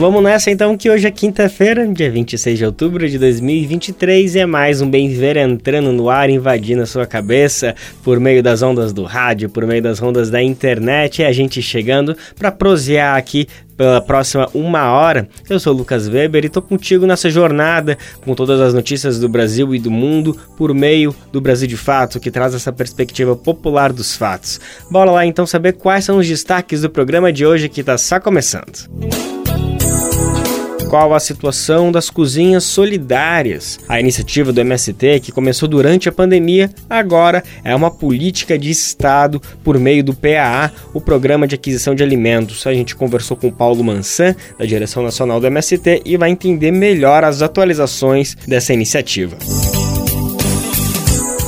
Vamos nessa então, que hoje é quinta-feira, dia 26 de outubro de 2023, e é mais um Bem Viver entrando no ar, invadindo a sua cabeça por meio das ondas do rádio, por meio das ondas da internet, e a gente chegando para prosear aqui pela próxima uma hora. Eu sou Lucas Weber e tô contigo nessa jornada com todas as notícias do Brasil e do mundo por meio do Brasil de Fato, que traz essa perspectiva popular dos fatos. Bora lá então saber quais são os destaques do programa de hoje que está só começando. Música qual a situação das cozinhas solidárias. A iniciativa do MST, que começou durante a pandemia, agora é uma política de Estado por meio do PAA, o Programa de Aquisição de Alimentos. A gente conversou com Paulo Mansan, da direção nacional do MST, e vai entender melhor as atualizações dessa iniciativa.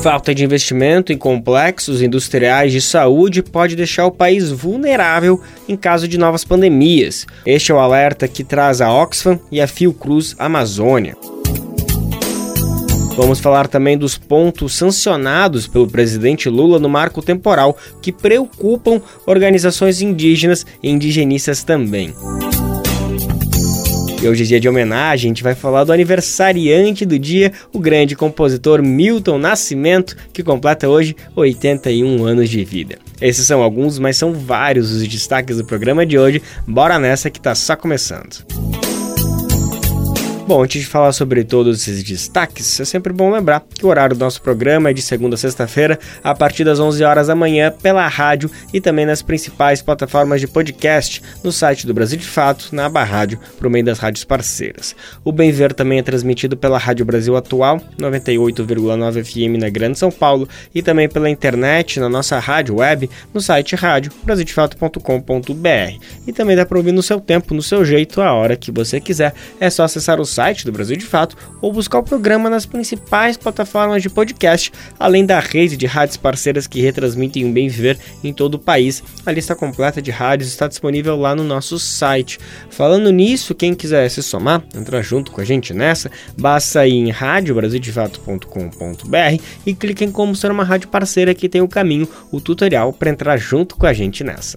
Falta de investimento em complexos industriais de saúde pode deixar o país vulnerável em caso de novas pandemias. Este é o alerta que traz a Oxfam e a Fiocruz Amazônia. Vamos falar também dos pontos sancionados pelo presidente Lula no marco temporal que preocupam organizações indígenas e indigenistas também. E hoje é dia de homenagem, a gente vai falar do aniversariante do dia, o grande compositor Milton Nascimento, que completa hoje 81 anos de vida. Esses são alguns, mas são vários os destaques do programa de hoje. Bora nessa que tá só começando. Bom, antes de falar sobre todos esses destaques, é sempre bom lembrar que o horário do nosso programa é de segunda a sexta-feira, a partir das 11 horas da manhã, pela rádio e também nas principais plataformas de podcast, no site do Brasil de Fato, na aba rádio, por meio das rádios parceiras. O Bem Ver também é transmitido pela Rádio Brasil Atual, 98,9 FM na Grande São Paulo, e também pela internet, na nossa rádio web, no site rádio brasildefato.com.br. E também dá para ouvir no seu tempo, no seu jeito, a hora que você quiser. É só acessar o site do Brasil de Fato ou buscar o programa nas principais plataformas de podcast, além da rede de rádios parceiras que retransmitem o Bem Viver em todo o país. A lista completa de rádios está disponível lá no nosso site. Falando nisso, quem quiser se somar, entrar junto com a gente nessa, basta ir em radiobrasildefato.com.br e clique em como ser uma rádio parceira que tem o caminho, o tutorial para entrar junto com a gente nessa.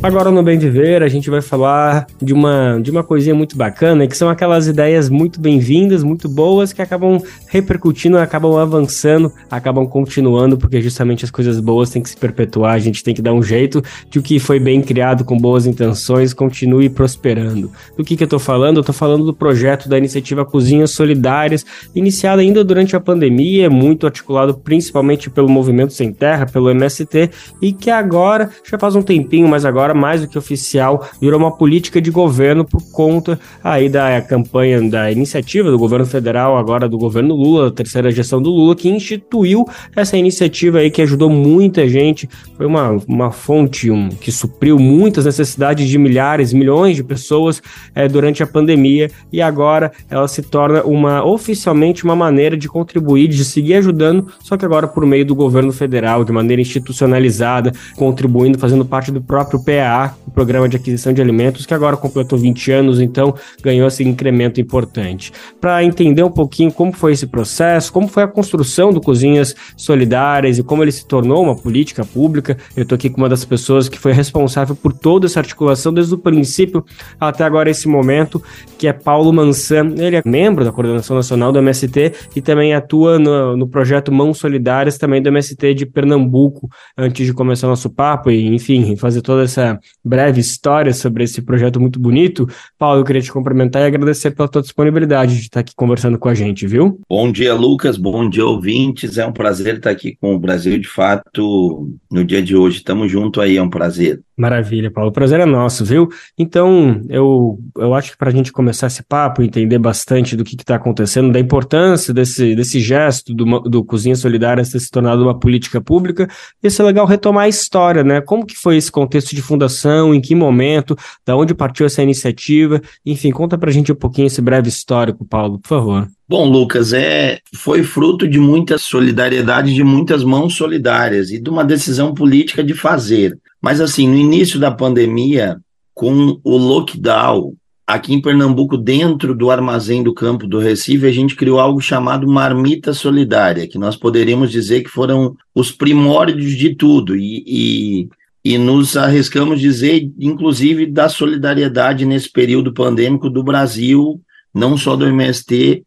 Agora no Bem Viver a gente vai falar de uma, de uma coisinha muito bacana, que são aquelas ideias muito bem-vindas, muito boas, que acabam repercutindo, acabam avançando, acabam continuando, porque justamente as coisas boas têm que se perpetuar, a gente tem que dar um jeito de o que foi bem criado com boas intenções continue prosperando. Do que, que eu tô falando? Eu tô falando do projeto da iniciativa Cozinhas Solidárias, iniciada ainda durante a pandemia, muito articulado principalmente pelo Movimento Sem Terra, pelo MST, e que agora, já faz um tempinho, mas agora agora mais do que oficial, virou uma política de governo por conta aí da campanha, da iniciativa do governo federal, agora do governo Lula, terceira gestão do Lula, que instituiu essa iniciativa aí que ajudou muita gente, foi uma, uma fonte um, que supriu muitas necessidades de milhares, milhões de pessoas é, durante a pandemia. E agora ela se torna uma oficialmente uma maneira de contribuir, de seguir ajudando, só que agora por meio do governo federal, de maneira institucionalizada, contribuindo, fazendo parte do próprio PA O Programa de Aquisição de Alimentos, que agora completou 20 anos, então ganhou esse incremento importante. Para entender um pouquinho como foi esse processo, como foi a construção do Cozinhas Solidárias e como ele se tornou uma política pública, eu estou aqui com uma das pessoas que foi responsável por toda essa articulação desde o princípio até agora esse momento, que é Paulo Mansan. Ele é membro da Coordenação Nacional do MST e também atua no, no projeto Mãos Solidárias, também do MST de Pernambuco, antes de começar nosso papo e, enfim, fazer toda essa breve história sobre esse projeto muito bonito, Paulo, eu queria te cumprimentar e agradecer pela tua disponibilidade de estar aqui conversando com a gente, viu? Bom dia, Lucas. Bom dia, ouvintes. É um prazer estar aqui com o Brasil de Fato no dia de hoje. Tamo junto aí, é um prazer. Maravilha, Paulo. O prazer é nosso, viu? Então, eu, eu acho que para a gente começar esse papo, entender bastante do que está acontecendo, da importância desse, desse gesto do, do Cozinha Solidária ter se tornado uma política pública, ia ser legal retomar a história, né? Como que foi esse contexto de fundação, em que momento, da onde partiu essa iniciativa? Enfim, conta para a gente um pouquinho esse breve histórico, Paulo, por favor. Bom, Lucas, é, foi fruto de muita solidariedade, de muitas mãos solidárias e de uma decisão política de fazer. Mas, assim, no início da pandemia, com o lockdown, aqui em Pernambuco, dentro do armazém do campo do Recife, a gente criou algo chamado Marmita Solidária, que nós poderíamos dizer que foram os primórdios de tudo. E, e, e nos arriscamos dizer, inclusive, da solidariedade nesse período pandêmico do Brasil, não só do MST,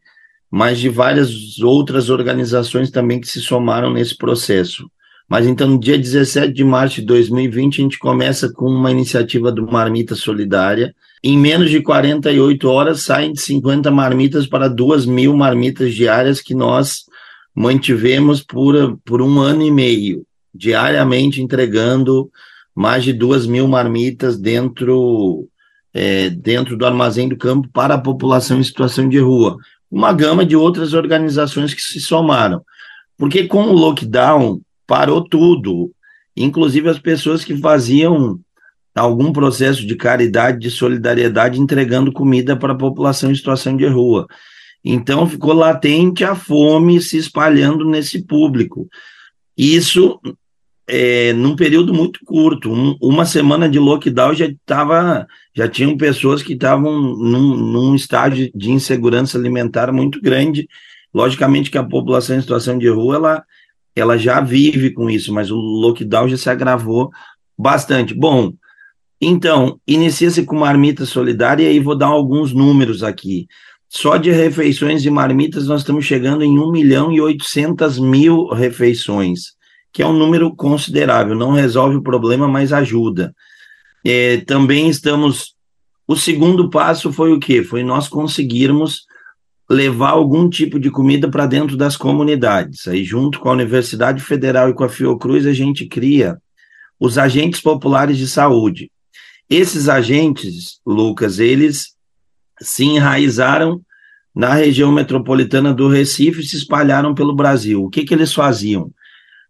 mas de várias outras organizações também que se somaram nesse processo. Mas então, no dia 17 de março de 2020, a gente começa com uma iniciativa do Marmita Solidária. Em menos de 48 horas, saem de 50 marmitas para 2 mil marmitas diárias que nós mantivemos por, por um ano e meio, diariamente entregando mais de 2 mil marmitas dentro, é, dentro do armazém do campo para a população em situação de rua. Uma gama de outras organizações que se somaram. Porque com o lockdown, parou tudo, inclusive as pessoas que faziam algum processo de caridade, de solidariedade, entregando comida para a população em situação de rua. Então ficou latente a fome se espalhando nesse público. Isso é, num período muito curto, um, uma semana de lockdown já estava, já tinham pessoas que estavam num, num estágio de insegurança alimentar muito grande. Logicamente que a população em situação de rua ela ela já vive com isso, mas o lockdown já se agravou bastante. Bom, então, inicia-se com marmita solidária e vou dar alguns números aqui. Só de refeições e marmitas nós estamos chegando em 1 milhão e 800 mil refeições, que é um número considerável. Não resolve o problema, mas ajuda. É, também estamos. O segundo passo foi o quê? Foi nós conseguirmos levar algum tipo de comida para dentro das comunidades. Aí, junto com a Universidade Federal e com a Fiocruz, a gente cria os agentes populares de saúde. Esses agentes, Lucas, eles se enraizaram na região metropolitana do Recife e se espalharam pelo Brasil. O que, que eles faziam?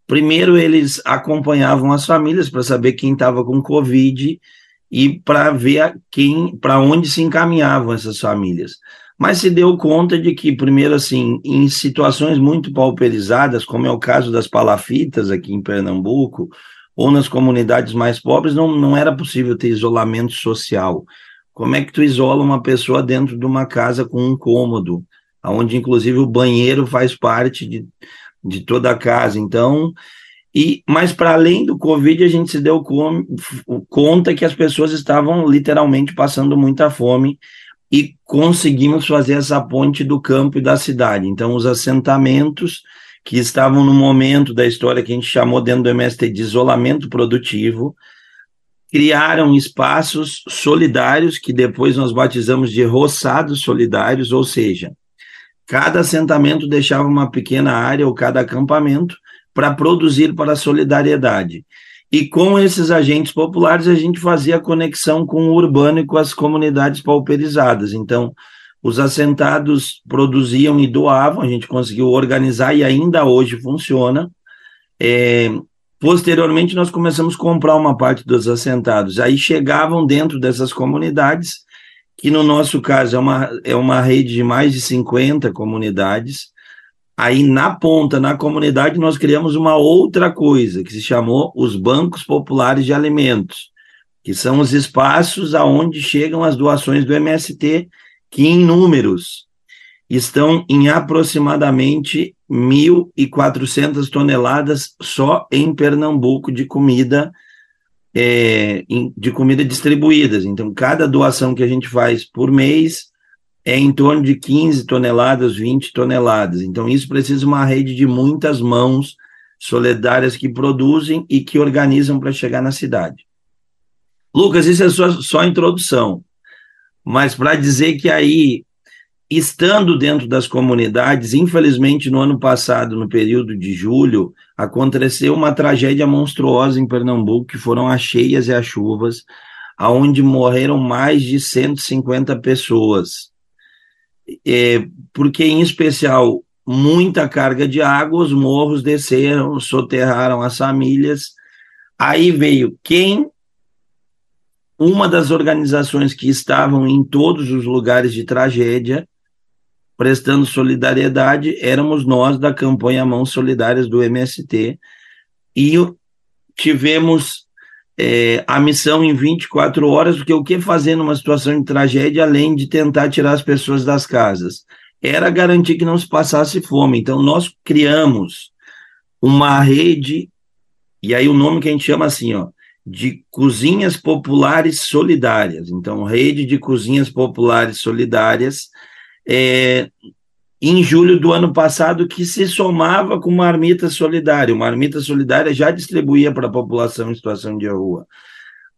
Primeiro, eles acompanhavam as famílias para saber quem estava com Covid e para ver quem, para onde se encaminhavam essas famílias mas se deu conta de que, primeiro, assim, em situações muito pauperizadas, como é o caso das palafitas aqui em Pernambuco, ou nas comunidades mais pobres, não, não era possível ter isolamento social. Como é que tu isola uma pessoa dentro de uma casa com um cômodo, onde inclusive o banheiro faz parte de, de toda a casa? Então, e mas para além do Covid, a gente se deu com, conta que as pessoas estavam literalmente passando muita fome e conseguimos fazer essa ponte do campo e da cidade. Então, os assentamentos que estavam no momento da história que a gente chamou dentro do MST de isolamento produtivo, criaram espaços solidários que depois nós batizamos de roçados solidários, ou seja, cada assentamento deixava uma pequena área ou cada acampamento para produzir para a solidariedade. E com esses agentes populares, a gente fazia conexão com o urbano e com as comunidades pauperizadas. Então, os assentados produziam e doavam, a gente conseguiu organizar e ainda hoje funciona. É, posteriormente, nós começamos a comprar uma parte dos assentados. Aí chegavam dentro dessas comunidades, que no nosso caso é uma, é uma rede de mais de 50 comunidades, Aí, na ponta, na comunidade, nós criamos uma outra coisa, que se chamou os Bancos Populares de Alimentos, que são os espaços aonde chegam as doações do MST, que em números estão em aproximadamente 1.400 toneladas só em Pernambuco de comida é, de comida distribuídas. Então, cada doação que a gente faz por mês é em torno de 15 toneladas, 20 toneladas. Então, isso precisa de uma rede de muitas mãos solidárias que produzem e que organizam para chegar na cidade. Lucas, isso é só, só introdução. Mas para dizer que aí, estando dentro das comunidades, infelizmente no ano passado, no período de julho, aconteceu uma tragédia monstruosa em Pernambuco, que foram as cheias e as chuvas, aonde morreram mais de 150 pessoas. É, porque, em especial, muita carga de água, os morros desceram, soterraram as famílias. Aí veio quem uma das organizações que estavam em todos os lugares de tragédia, prestando solidariedade, éramos nós da campanha Mãos Solidárias do MST, e tivemos é, a missão em 24 horas, porque o que fazer numa situação de tragédia, além de tentar tirar as pessoas das casas? Era garantir que não se passasse fome. Então, nós criamos uma rede, e aí o nome que a gente chama assim, ó, de cozinhas populares solidárias. Então, rede de cozinhas populares solidárias, é, em julho do ano passado, que se somava com uma marmita solidária. Uma marmita solidária já distribuía para a população em situação de rua.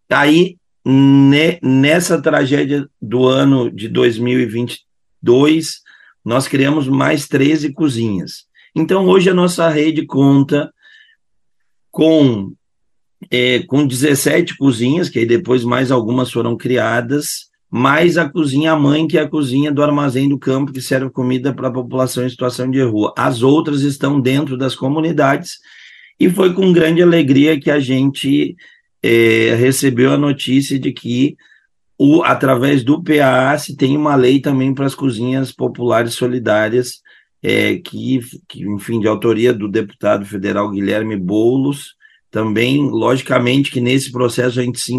Aí, ne, nessa tragédia do ano de 2022, nós criamos mais 13 cozinhas. Então, hoje a nossa rede conta com é, com 17 cozinhas, que aí depois mais algumas foram criadas, mais a cozinha mãe, que é a cozinha do armazém do campo, que serve comida para a população em situação de rua. As outras estão dentro das comunidades, e foi com grande alegria que a gente é, recebeu a notícia de que, o, através do PA, se tem uma lei também para as cozinhas populares solidárias, é, que, que, enfim, de autoria do deputado federal Guilherme Boulos, também, logicamente, que nesse processo a gente se,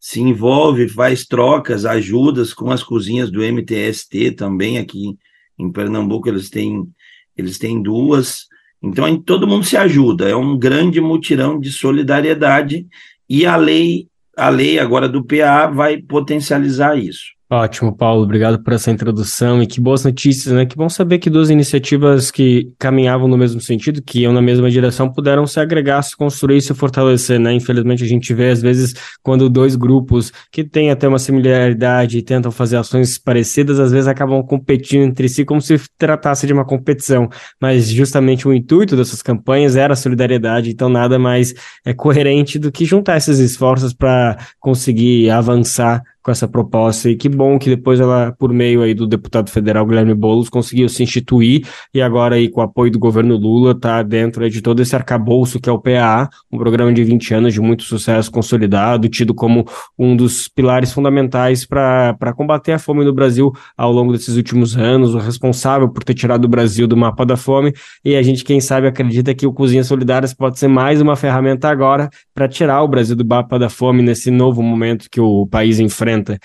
se envolve, faz trocas, ajudas com as cozinhas do MTST também aqui em Pernambuco, eles têm, eles têm duas. Então, todo mundo se ajuda, é um grande mutirão de solidariedade e a lei, a lei agora do PA vai potencializar isso. Ótimo, Paulo. Obrigado por essa introdução e que boas notícias, né? Que bom saber que duas iniciativas que caminhavam no mesmo sentido, que iam na mesma direção, puderam se agregar, se construir e se fortalecer, né? Infelizmente a gente vê às vezes quando dois grupos que têm até uma similaridade e tentam fazer ações parecidas, às vezes acabam competindo entre si como se tratasse de uma competição. Mas justamente o intuito dessas campanhas era a solidariedade, então nada mais é coerente do que juntar esses esforços para conseguir avançar com essa proposta e que bom que depois ela, por meio aí do deputado federal Guilherme Boulos, conseguiu se instituir e agora aí com o apoio do governo Lula está dentro aí, de todo esse arcabouço que é o PA, um programa de 20 anos de muito sucesso consolidado, tido como um dos pilares fundamentais para combater a fome no Brasil ao longo desses últimos anos, o responsável por ter tirado o Brasil do mapa da fome. E a gente, quem sabe, acredita que o Cozinha Solidárias pode ser mais uma ferramenta agora para tirar o Brasil do mapa da fome nesse novo momento que o país enfrenta diferentes.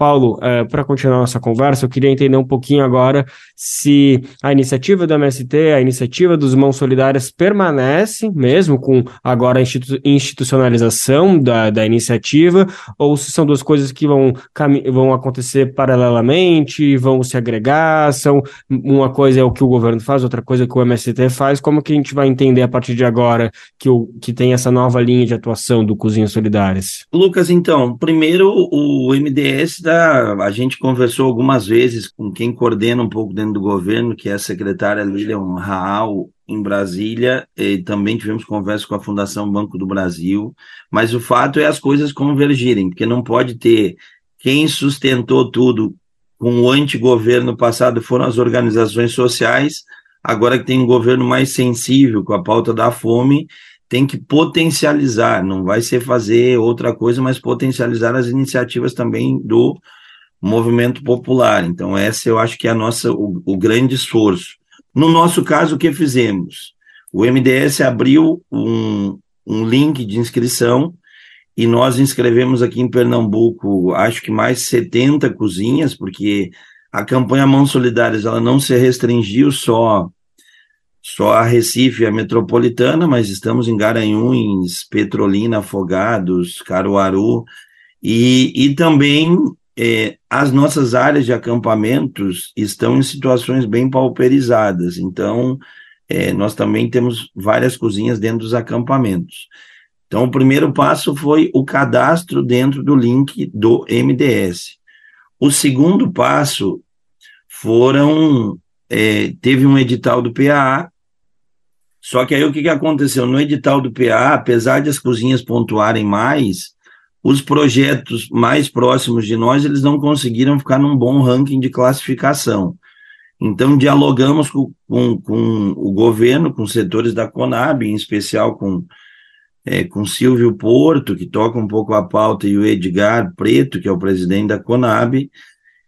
Paulo, uh, para continuar nossa conversa, eu queria entender um pouquinho agora se a iniciativa do MST, a iniciativa dos Mãos Solidárias permanece, mesmo com agora a institu institucionalização da, da iniciativa, ou se são duas coisas que vão, vão acontecer paralelamente, vão se agregar, são uma coisa é o que o governo faz, outra coisa é o que o MST faz, como que a gente vai entender a partir de agora que, o, que tem essa nova linha de atuação do Cozinhas Solidárias? Lucas, então, primeiro o MDS, da, a gente conversou algumas vezes com quem coordena um pouco dentro do governo, que é a secretária Lilian Raal, em Brasília, e também tivemos conversa com a Fundação Banco do Brasil, mas o fato é as coisas convergirem, porque não pode ter quem sustentou tudo com o antigoverno passado foram as organizações sociais, agora que tem um governo mais sensível com a pauta da fome, tem que potencializar, não vai ser fazer outra coisa, mas potencializar as iniciativas também do movimento popular. Então, essa eu acho que é a nossa, o, o grande esforço. No nosso caso, o que fizemos? O MDS abriu um, um link de inscrição e nós inscrevemos aqui em Pernambuco, acho que mais 70 cozinhas, porque a campanha Mãos Solidárias ela não se restringiu só só a Recife, a metropolitana, mas estamos em Garanhuns, Petrolina, Afogados, Caruaru, e, e também é, as nossas áreas de acampamentos estão em situações bem pauperizadas, então é, nós também temos várias cozinhas dentro dos acampamentos. Então, o primeiro passo foi o cadastro dentro do link do MDS. O segundo passo foram. É, teve um edital do PAA, só que aí o que, que aconteceu? No edital do PA, apesar de as cozinhas pontuarem mais, os projetos mais próximos de nós, eles não conseguiram ficar num bom ranking de classificação. Então, dialogamos com, com, com o governo, com setores da Conab, em especial com, é, com Silvio Porto, que toca um pouco a pauta, e o Edgar Preto, que é o presidente da Conab,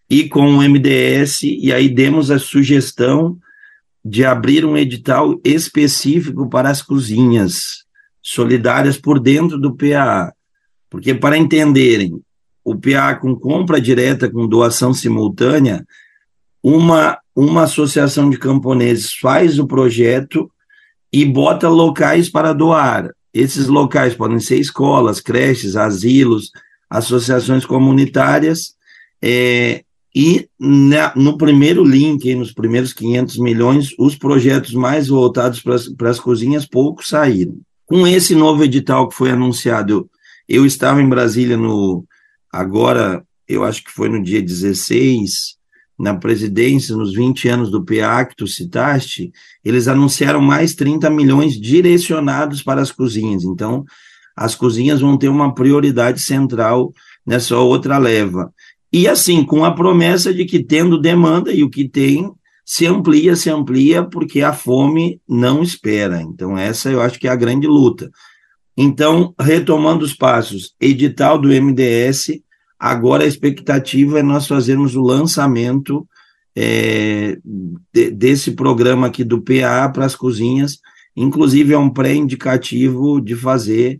e com o MDS, e aí demos a sugestão de abrir um edital específico para as cozinhas solidárias por dentro do PA. Porque, para entenderem, o PA com compra direta, com doação simultânea, uma, uma associação de camponeses faz o projeto e bota locais para doar. Esses locais podem ser escolas, creches, asilos, associações comunitárias, é, e na, no primeiro link, nos primeiros 500 milhões, os projetos mais voltados para as cozinhas, poucos saíram. Com esse novo edital que foi anunciado, eu, eu estava em Brasília no agora, eu acho que foi no dia 16, na presidência, nos 20 anos do PA que tu citaste, eles anunciaram mais 30 milhões direcionados para as cozinhas. Então, as cozinhas vão ter uma prioridade central nessa outra leva. E assim, com a promessa de que tendo demanda e o que tem se amplia, se amplia, porque a fome não espera. Então, essa eu acho que é a grande luta. Então, retomando os passos, edital do MDS, agora a expectativa é nós fazermos o lançamento é, de, desse programa aqui do PA para as cozinhas, inclusive é um pré-indicativo de fazer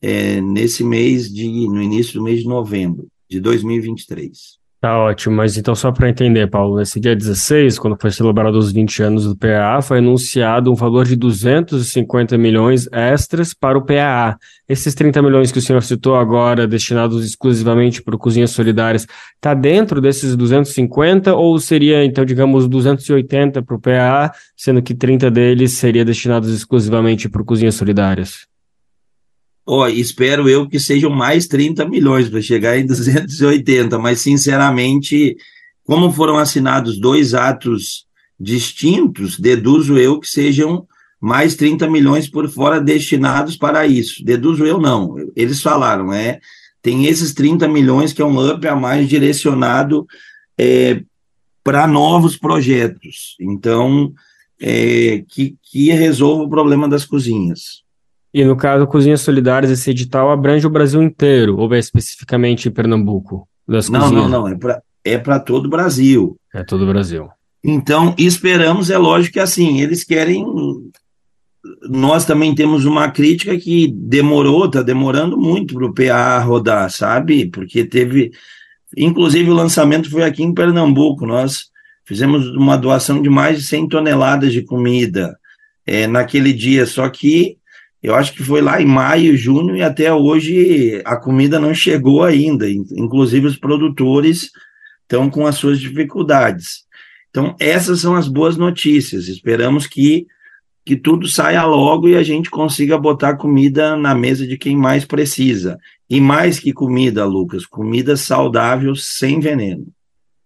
é, nesse mês de, no início do mês de novembro de 2023. Tá ótimo, mas então só para entender, Paulo, nesse dia 16, quando foi celebrado os 20 anos do PAA, foi anunciado um valor de 250 milhões extras para o PAA. Esses 30 milhões que o senhor citou agora, destinados exclusivamente para Cozinhas Solidárias, está dentro desses 250 ou seria, então, digamos, 280 para o PAA, sendo que 30 deles seria destinados exclusivamente para Cozinhas Solidárias? Ó, espero eu que sejam mais 30 milhões para chegar em 280, mas sinceramente, como foram assinados dois atos distintos, deduzo eu que sejam mais 30 milhões por fora destinados para isso. Deduzo eu não. Eles falaram, é, tem esses 30 milhões que é um up a mais direcionado é, para novos projetos. Então, é, que, que resolva o problema das cozinhas. E no caso, Cozinhas Solidárias, esse edital abrange o Brasil inteiro, ou é especificamente Pernambuco? Das não, cozinhas? não, não, é para é todo o Brasil. É todo o Brasil. Então, esperamos, é lógico que assim, eles querem. Nós também temos uma crítica que demorou, está demorando muito para o PA rodar, sabe? Porque teve. Inclusive, o lançamento foi aqui em Pernambuco. Nós fizemos uma doação de mais de 100 toneladas de comida é, naquele dia, só que eu acho que foi lá em maio, junho, e até hoje a comida não chegou ainda. Inclusive, os produtores estão com as suas dificuldades. Então, essas são as boas notícias. Esperamos que, que tudo saia logo e a gente consiga botar comida na mesa de quem mais precisa. E mais que comida, Lucas, comida saudável sem veneno.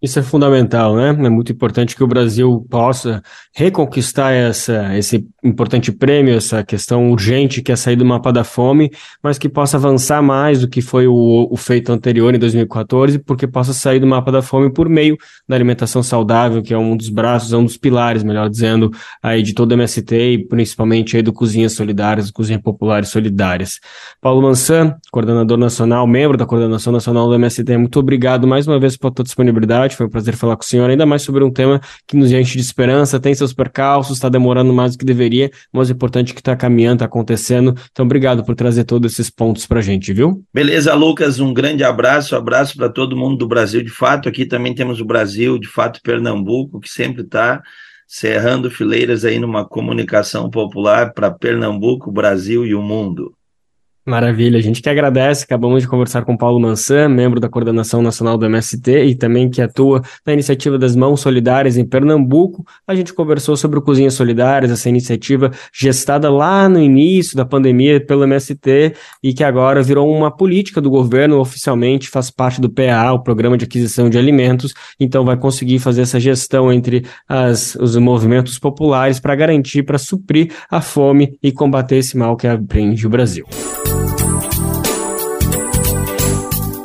Isso é fundamental, né? É muito importante que o Brasil possa reconquistar essa, esse importante prêmio, essa questão urgente que é sair do mapa da fome, mas que possa avançar mais do que foi o, o feito anterior em 2014, porque possa sair do mapa da fome por meio da alimentação saudável, que é um dos braços, é um dos pilares, melhor dizendo, aí de todo o MST e principalmente aí do Cozinhas Solidárias, Cozinha Populares Solidárias. Paulo Mansan, coordenador nacional, membro da coordenação nacional do MST, muito obrigado mais uma vez pela tua disponibilidade foi um prazer falar com o senhor, ainda mais sobre um tema que nos enche de esperança, tem seus percalços, está demorando mais do que deveria, mas é importante que está caminhando, está acontecendo. Então, obrigado por trazer todos esses pontos para a gente, viu? Beleza, Lucas, um grande abraço, abraço para todo mundo do Brasil, de fato, aqui também temos o Brasil, de fato, Pernambuco, que sempre está cerrando fileiras aí numa comunicação popular para Pernambuco, Brasil e o mundo. Maravilha, a gente que agradece. Acabamos de conversar com Paulo Mansan, membro da coordenação nacional do MST e também que atua na iniciativa das Mãos Solidárias em Pernambuco. A gente conversou sobre o Cozinhas Solidárias, essa iniciativa gestada lá no início da pandemia pelo MST e que agora virou uma política do governo oficialmente, faz parte do PA, o Programa de Aquisição de Alimentos, então vai conseguir fazer essa gestão entre as, os movimentos populares para garantir, para suprir a fome e combater esse mal que aprende o Brasil. Thank you.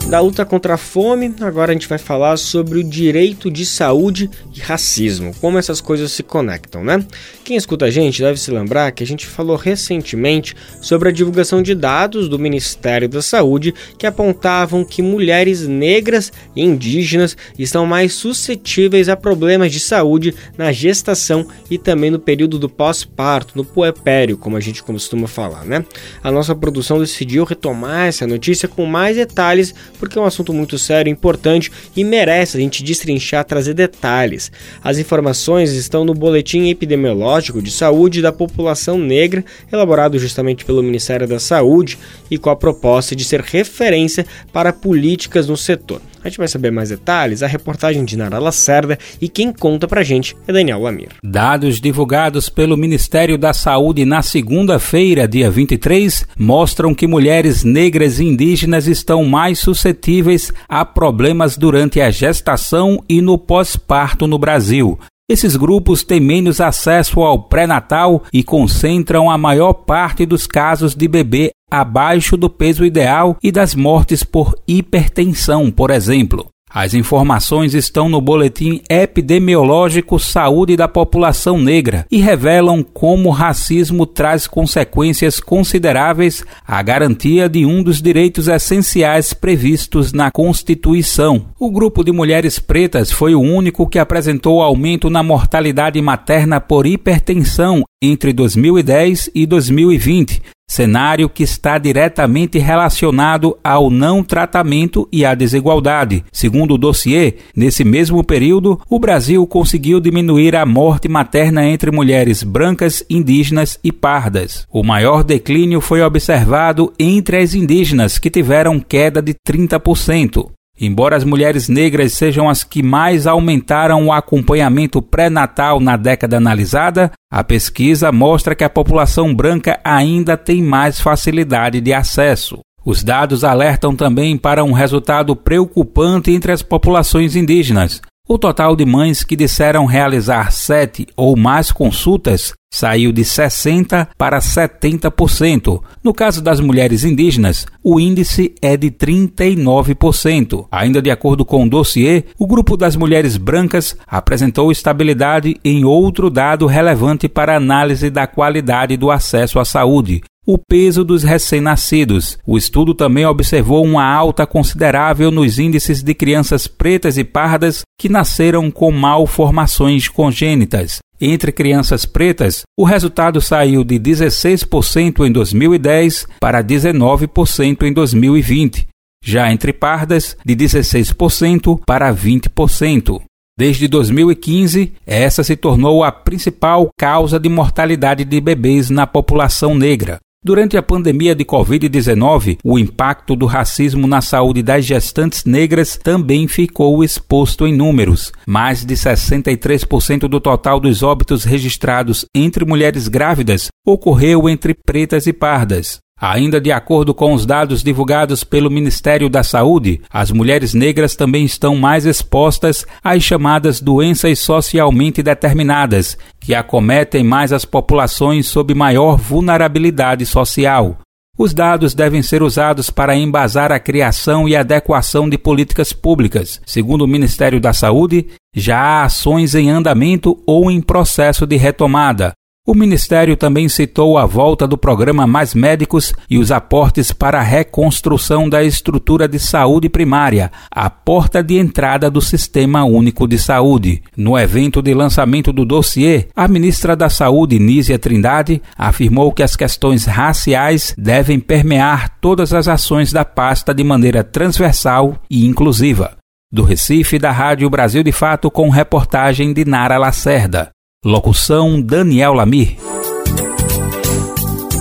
Da luta contra a fome, agora a gente vai falar sobre o direito de saúde e racismo, como essas coisas se conectam, né? Quem escuta a gente deve se lembrar que a gente falou recentemente sobre a divulgação de dados do Ministério da Saúde que apontavam que mulheres negras e indígenas estão mais suscetíveis a problemas de saúde na gestação e também no período do pós-parto, no puerpério, como a gente costuma falar, né? A nossa produção decidiu retomar essa notícia com mais detalhes porque é um assunto muito sério, importante e merece a gente destrinchar, trazer detalhes. As informações estão no Boletim Epidemiológico de Saúde da População Negra, elaborado justamente pelo Ministério da Saúde e com a proposta de ser referência para políticas no setor. A gente vai saber mais detalhes, a reportagem de Nara Lacerda e quem conta pra gente é Daniel Lamir. Dados divulgados pelo Ministério da Saúde na segunda-feira, dia 23, mostram que mulheres negras e indígenas estão mais suscetíveis a problemas durante a gestação e no pós-parto no Brasil. Esses grupos têm menos acesso ao pré-natal e concentram a maior parte dos casos de bebê abaixo do peso ideal e das mortes por hipertensão, por exemplo. As informações estão no Boletim Epidemiológico Saúde da População Negra e revelam como o racismo traz consequências consideráveis à garantia de um dos direitos essenciais previstos na Constituição. O grupo de mulheres pretas foi o único que apresentou aumento na mortalidade materna por hipertensão entre 2010 e 2020, cenário que está diretamente relacionado ao não tratamento e à desigualdade. Segundo o dossiê, nesse mesmo período, o Brasil conseguiu diminuir a morte materna entre mulheres brancas, indígenas e pardas. O maior declínio foi observado entre as indígenas, que tiveram queda de 30%. Embora as mulheres negras sejam as que mais aumentaram o acompanhamento pré-natal na década analisada, a pesquisa mostra que a população branca ainda tem mais facilidade de acesso. Os dados alertam também para um resultado preocupante entre as populações indígenas. O total de mães que disseram realizar sete ou mais consultas saiu de 60% para 70%. No caso das mulheres indígenas, o índice é de 39%. Ainda de acordo com o dossiê, o grupo das mulheres brancas apresentou estabilidade em outro dado relevante para análise da qualidade do acesso à saúde, o peso dos recém-nascidos. O estudo também observou uma alta considerável nos índices de crianças pretas e pardas que nasceram com malformações congênitas. Entre crianças pretas, o resultado saiu de 16% em 2010 para 19% em 2020. Já entre pardas, de 16% para 20%. Desde 2015, essa se tornou a principal causa de mortalidade de bebês na população negra. Durante a pandemia de Covid-19, o impacto do racismo na saúde das gestantes negras também ficou exposto em números. Mais de 63% do total dos óbitos registrados entre mulheres grávidas ocorreu entre pretas e pardas. Ainda de acordo com os dados divulgados pelo Ministério da Saúde, as mulheres negras também estão mais expostas às chamadas doenças socialmente determinadas, que acometem mais as populações sob maior vulnerabilidade social. Os dados devem ser usados para embasar a criação e adequação de políticas públicas. Segundo o Ministério da Saúde, já há ações em andamento ou em processo de retomada, o Ministério também citou a volta do programa Mais Médicos e os aportes para a reconstrução da estrutura de saúde primária, a porta de entrada do Sistema Único de Saúde. No evento de lançamento do dossiê, a ministra da Saúde, Nízia Trindade, afirmou que as questões raciais devem permear todas as ações da pasta de maneira transversal e inclusiva. Do Recife, da Rádio Brasil de Fato, com reportagem de Nara Lacerda. Locução Daniel Lamir.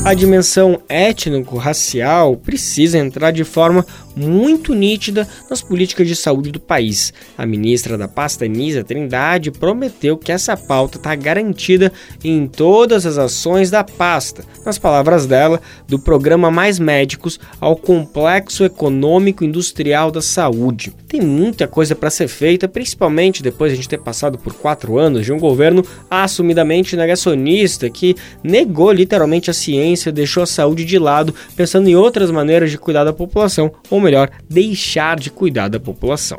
A dimensão étnico-racial precisa entrar de forma muito nítida nas políticas de saúde do país. A ministra da pasta, Nisa Trindade, prometeu que essa pauta está garantida em todas as ações da pasta. Nas palavras dela, do programa Mais Médicos ao Complexo Econômico Industrial da Saúde. Tem muita coisa para ser feita, principalmente depois de a gente ter passado por quatro anos de um governo assumidamente negacionista que negou literalmente a ciência, deixou a saúde de lado, pensando em outras maneiras de cuidar da população, ou melhor, deixar de cuidar da população.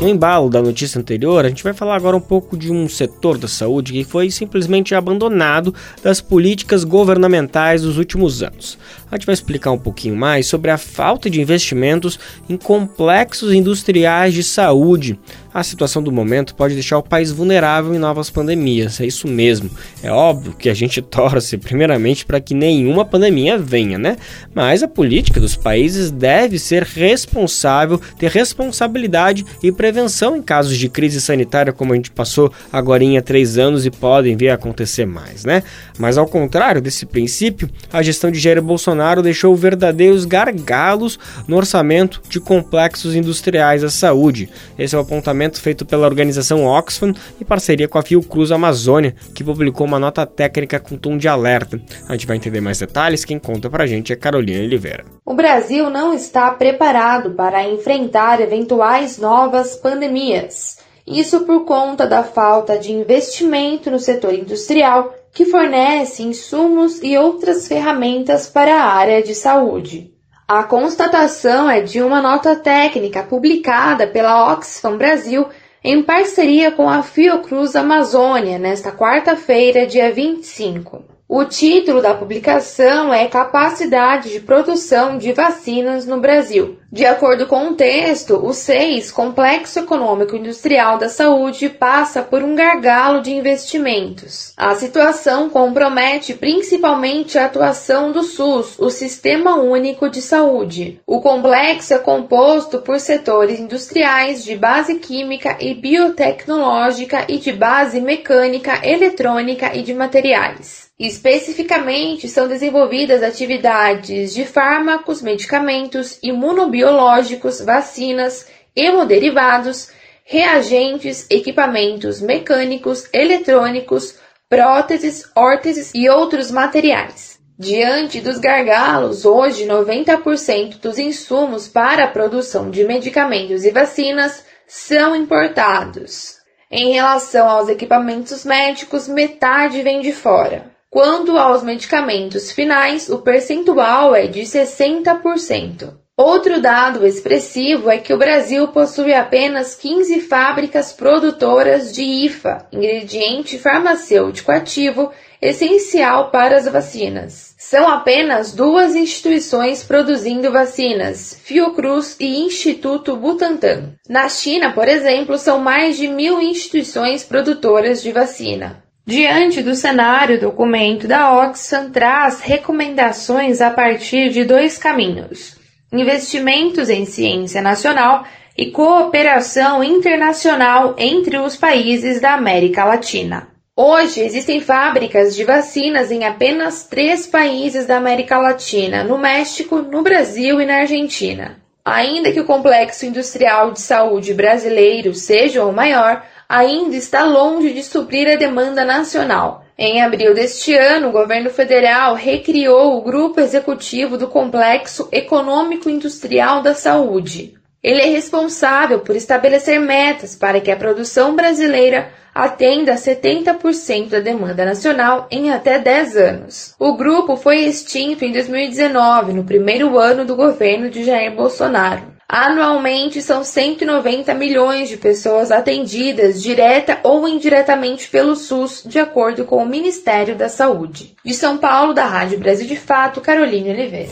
No embalo da notícia anterior, a gente vai falar agora um pouco de um setor da saúde que foi simplesmente abandonado das políticas governamentais dos últimos anos. A gente vai explicar um pouquinho mais sobre a falta de investimentos em complexos industriais de saúde, a situação do momento pode deixar o país vulnerável em novas pandemias. É isso mesmo. É óbvio que a gente torce primeiramente para que nenhuma pandemia venha, né? Mas a política dos países deve ser responsável, ter responsabilidade e prevenção em casos de crise sanitária, como a gente passou agora há três anos e podem vir a acontecer mais, né? Mas ao contrário desse princípio, a gestão de Jair Bolsonaro deixou verdadeiros gargalos no orçamento de complexos industriais da saúde. Esse é o apontamento levantamento feito pela organização Oxfam em parceria com a Fiocruz Amazônia, que publicou uma nota técnica com tom de alerta. A gente vai entender mais detalhes, quem conta pra gente é Carolina Oliveira. O Brasil não está preparado para enfrentar eventuais novas pandemias. Isso por conta da falta de investimento no setor industrial, que fornece insumos e outras ferramentas para a área de saúde. A constatação é de uma nota técnica publicada pela Oxfam Brasil em parceria com a Fiocruz Amazônia nesta quarta-feira, dia 25. O título da publicação é Capacidade de Produção de Vacinas no Brasil. De acordo com o texto, o SEIS, Complexo Econômico Industrial da Saúde, passa por um gargalo de investimentos. A situação compromete principalmente a atuação do SUS, o Sistema Único de Saúde. O complexo é composto por setores industriais de base química e biotecnológica e de base mecânica, eletrônica e de materiais. Especificamente, são desenvolvidas atividades de fármacos, medicamentos, imunobiológicos, vacinas, hemoderivados, reagentes, equipamentos mecânicos, eletrônicos, próteses, órteses e outros materiais. Diante dos gargalos, hoje 90% dos insumos para a produção de medicamentos e vacinas são importados. Em relação aos equipamentos médicos, metade vem de fora. Quanto aos medicamentos finais, o percentual é de 60%. Outro dado expressivo é que o Brasil possui apenas 15 fábricas produtoras de IFA, ingrediente farmacêutico ativo essencial para as vacinas. São apenas duas instituições produzindo vacinas, Fiocruz e Instituto Butantan. Na China, por exemplo, são mais de mil instituições produtoras de vacina. Diante do cenário, o documento da Oxfam traz recomendações a partir de dois caminhos: investimentos em ciência nacional e cooperação internacional entre os países da América Latina. Hoje existem fábricas de vacinas em apenas três países da América Latina: no México, no Brasil e na Argentina. Ainda que o complexo industrial de saúde brasileiro seja o maior, ainda está longe de suprir a demanda nacional. Em abril deste ano, o governo federal recriou o Grupo Executivo do Complexo Econômico Industrial da Saúde. Ele é responsável por estabelecer metas para que a produção brasileira atenda a 70% da demanda nacional em até 10 anos. O grupo foi extinto em 2019, no primeiro ano do governo de Jair Bolsonaro. Anualmente são 190 milhões de pessoas atendidas direta ou indiretamente pelo SUS, de acordo com o Ministério da Saúde. De São Paulo, da Rádio Brasil de Fato, Carolina Oliveira.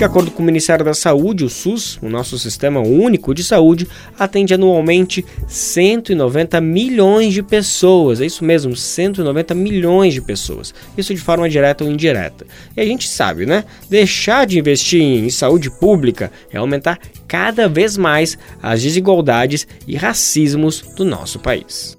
De acordo com o Ministério da Saúde, o SUS, o nosso sistema único de saúde, atende anualmente 190 milhões de pessoas. É isso mesmo, 190 milhões de pessoas. Isso de forma direta ou indireta. E a gente sabe, né? Deixar de investir em saúde pública é aumentar cada vez mais as desigualdades e racismos do nosso país.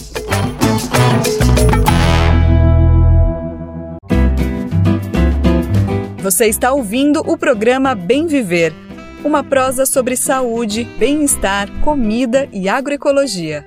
Você está ouvindo o programa Bem Viver, uma prosa sobre saúde, bem-estar, comida e agroecologia.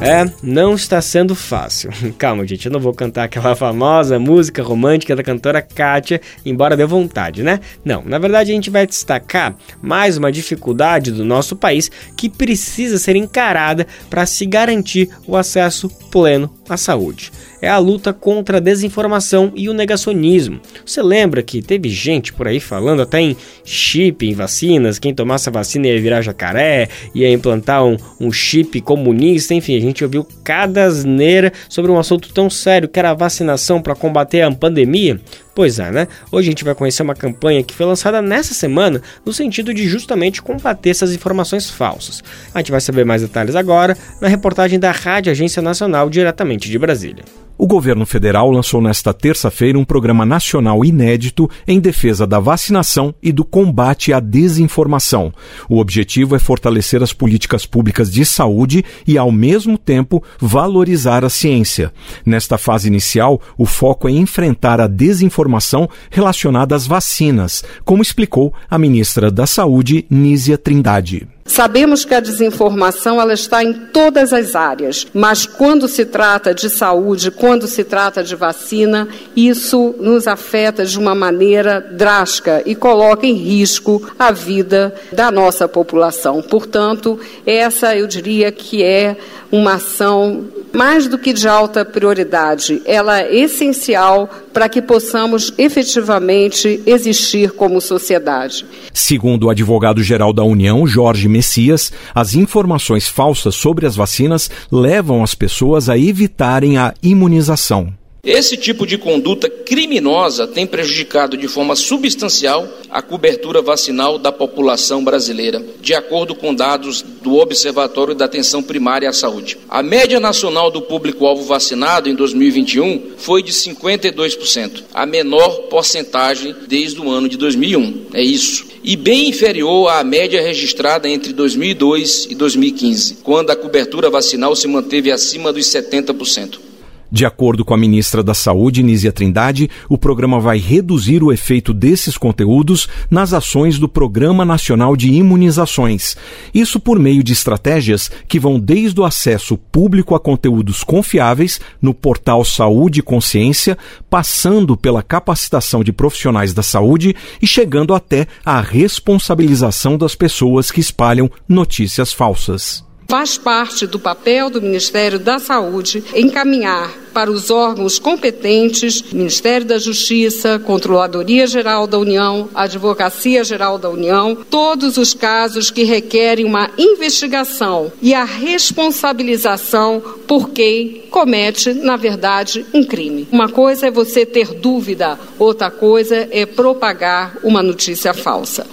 É, não está sendo fácil. Calma, gente, eu não vou cantar aquela famosa música romântica da cantora Kátia, embora dê vontade, né? Não, na verdade a gente vai destacar mais uma dificuldade do nosso país que precisa ser encarada para se garantir o acesso pleno à saúde é a luta contra a desinformação e o negacionismo. Você lembra que teve gente por aí falando até em chip em vacinas, quem tomasse a vacina ia virar jacaré, ia implantar um, um chip comunista, enfim, a gente ouviu cada asneira sobre um assunto tão sério que era a vacinação para combater a pandemia. Pois é, né? Hoje a gente vai conhecer uma campanha que foi lançada nessa semana no sentido de justamente combater essas informações falsas. A gente vai saber mais detalhes agora na reportagem da Rádio Agência Nacional diretamente de Brasília. O governo federal lançou nesta terça-feira um programa nacional inédito em defesa da vacinação e do combate à desinformação. O objetivo é fortalecer as políticas públicas de saúde e, ao mesmo tempo, valorizar a ciência. Nesta fase inicial, o foco é enfrentar a desinformação relacionada às vacinas, como explicou a ministra da Saúde, Nízia Trindade. Sabemos que a desinformação ela está em todas as áreas, mas quando se trata de saúde, quando se trata de vacina, isso nos afeta de uma maneira drástica e coloca em risco a vida da nossa população. Portanto, essa eu diria que é uma ação mais do que de alta prioridade, ela é essencial para que possamos efetivamente existir como sociedade. Segundo o advogado-geral da União, Jorge Messias, as informações falsas sobre as vacinas levam as pessoas a evitarem a imunização. Esse tipo de conduta criminosa tem prejudicado de forma substancial a cobertura vacinal da população brasileira, de acordo com dados do Observatório da Atenção Primária à Saúde. A média nacional do público-alvo vacinado em 2021 foi de 52%, a menor porcentagem desde o ano de 2001. É isso e bem inferior à média registrada entre 2002 e 2015, quando a cobertura vacinal se manteve acima dos 70%. De acordo com a ministra da Saúde, Nízia Trindade, o programa vai reduzir o efeito desses conteúdos nas ações do Programa Nacional de Imunizações. Isso por meio de estratégias que vão desde o acesso público a conteúdos confiáveis no portal Saúde e Consciência, passando pela capacitação de profissionais da saúde e chegando até a responsabilização das pessoas que espalham notícias falsas. Faz parte do papel do Ministério da Saúde encaminhar para os órgãos competentes, Ministério da Justiça, Controladoria Geral da União, Advocacia Geral da União, todos os casos que requerem uma investigação e a responsabilização por quem comete, na verdade, um crime. Uma coisa é você ter dúvida, outra coisa é propagar uma notícia falsa.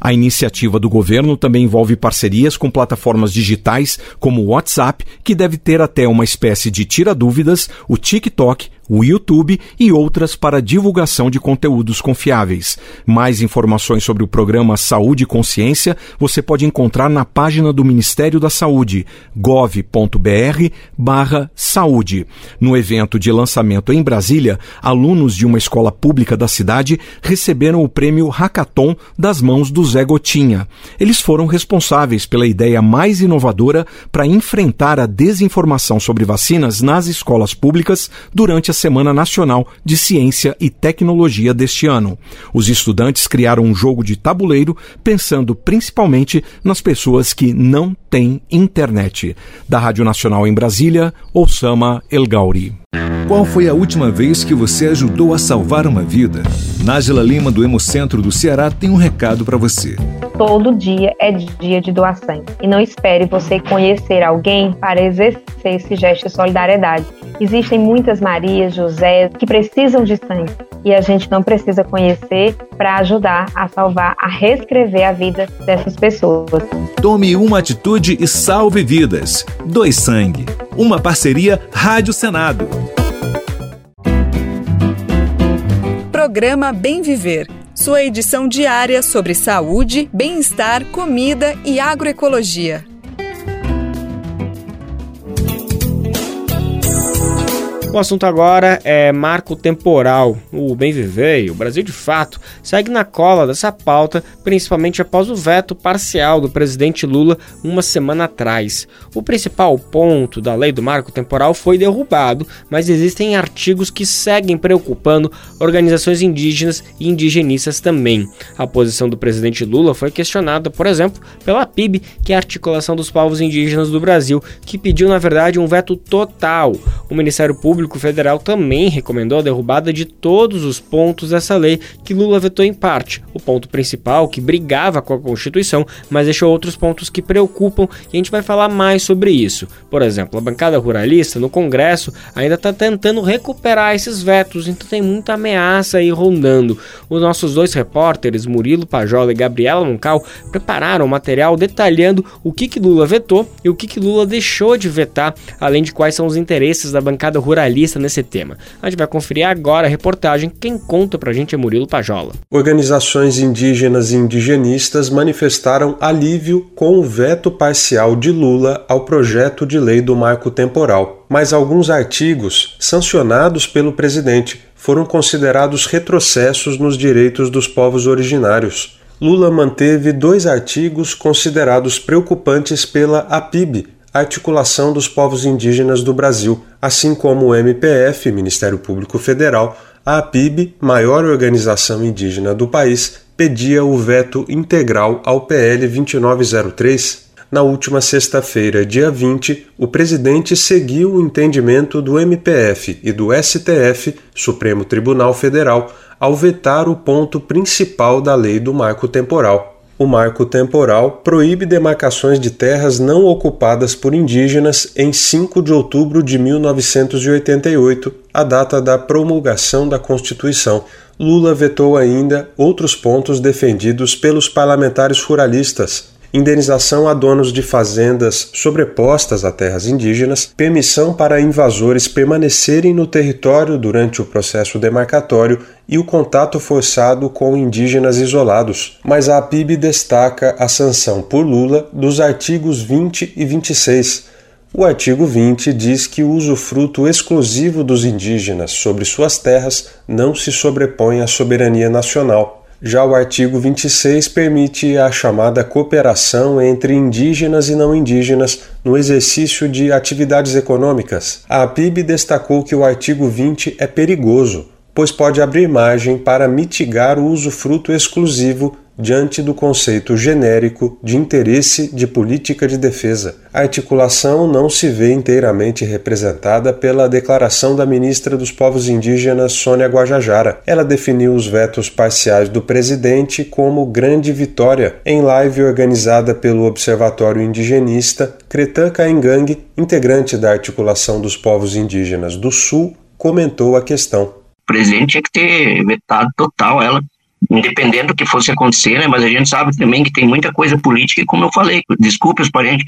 A iniciativa do governo também envolve parcerias com plataformas digitais como o WhatsApp, que deve ter até uma espécie de tira-dúvidas, o TikTok, o YouTube e outras para divulgação de conteúdos confiáveis. Mais informações sobre o programa Saúde e Consciência você pode encontrar na página do Ministério da Saúde, gov.br/saúde. No evento de lançamento em Brasília, alunos de uma escola pública da cidade receberam o prêmio Hackathon das mãos do Zé Gotinha. Eles foram responsáveis pela ideia mais inovadora para enfrentar a desinformação sobre vacinas nas escolas públicas durante a Semana Nacional de Ciência e Tecnologia deste ano. Os estudantes criaram um jogo de tabuleiro pensando principalmente nas pessoas que não têm internet. Da Rádio Nacional em Brasília, Osama El Gauri. Qual foi a última vez que você ajudou a salvar uma vida? Nájila Lima, do Hemocentro do Ceará, tem um recado para você. Todo dia é dia de doar sangue. E não espere você conhecer alguém para exercer esse gesto de solidariedade. Existem muitas Marias, José, que precisam de sangue. E a gente não precisa conhecer para ajudar a salvar, a reescrever a vida dessas pessoas. Tome uma atitude e salve vidas. Doe sangue. Uma parceria Rádio Senado. Programa Bem Viver. Sua edição diária sobre saúde, bem-estar, comida e agroecologia. O assunto agora é marco temporal. O Bem Viver e o Brasil de Fato segue na cola dessa pauta, principalmente após o veto parcial do presidente Lula uma semana atrás. O principal ponto da lei do marco temporal foi derrubado, mas existem artigos que seguem preocupando organizações indígenas e indigenistas também. A posição do presidente Lula foi questionada, por exemplo, pela PIB, que é a Articulação dos Povos Indígenas do Brasil, que pediu, na verdade, um veto total. O Ministério Público Público Federal também recomendou a derrubada de todos os pontos dessa lei que Lula vetou em parte. O ponto principal, que brigava com a Constituição, mas deixou outros pontos que preocupam e a gente vai falar mais sobre isso. Por exemplo, a bancada ruralista no Congresso ainda está tentando recuperar esses vetos, então tem muita ameaça aí rondando. Os nossos dois repórteres, Murilo Pajola e Gabriela Moncal, prepararam um material detalhando o que, que Lula vetou e o que, que Lula deixou de vetar, além de quais são os interesses da bancada ruralista especialista nesse tema. A gente vai conferir agora a reportagem. Quem conta pra gente é Murilo Pajola. Organizações indígenas e indigenistas manifestaram alívio com o veto parcial de Lula ao projeto de lei do marco temporal. Mas alguns artigos, sancionados pelo presidente, foram considerados retrocessos nos direitos dos povos originários. Lula manteve dois artigos considerados preocupantes pela APIB, Articulação dos Povos Indígenas do Brasil, assim como o MPF, Ministério Público Federal, a APIB, maior organização indígena do país, pedia o veto integral ao PL 2903. Na última sexta-feira, dia 20, o presidente seguiu o entendimento do MPF e do STF, Supremo Tribunal Federal, ao vetar o ponto principal da lei do marco temporal o marco temporal proíbe demarcações de terras não ocupadas por indígenas em 5 de outubro de 1988, a data da promulgação da Constituição. Lula vetou ainda outros pontos defendidos pelos parlamentares ruralistas, indenização a donos de fazendas sobrepostas a terras indígenas, permissão para invasores permanecerem no território durante o processo demarcatório e o contato forçado com indígenas isolados. Mas a PIB destaca a sanção por Lula dos artigos 20 e 26. O artigo 20 diz que o usufruto exclusivo dos indígenas sobre suas terras não se sobrepõe à soberania nacional. Já o artigo 26 permite a chamada cooperação entre indígenas e não indígenas no exercício de atividades econômicas. A PIB destacou que o artigo 20 é perigoso, pois pode abrir margem para mitigar o usufruto exclusivo diante do conceito genérico de interesse de política de defesa. A articulação não se vê inteiramente representada pela declaração da ministra dos Povos Indígenas, Sônia Guajajara. Ela definiu os vetos parciais do presidente como grande vitória. Em live organizada pelo Observatório Indigenista, Cretan Caingang, integrante da articulação dos povos indígenas do Sul, comentou a questão. Presidente tinha que ter vetado total ela independente do que fosse acontecer, né? Mas a gente sabe também que tem muita coisa política e como eu falei, desculpe os parentes,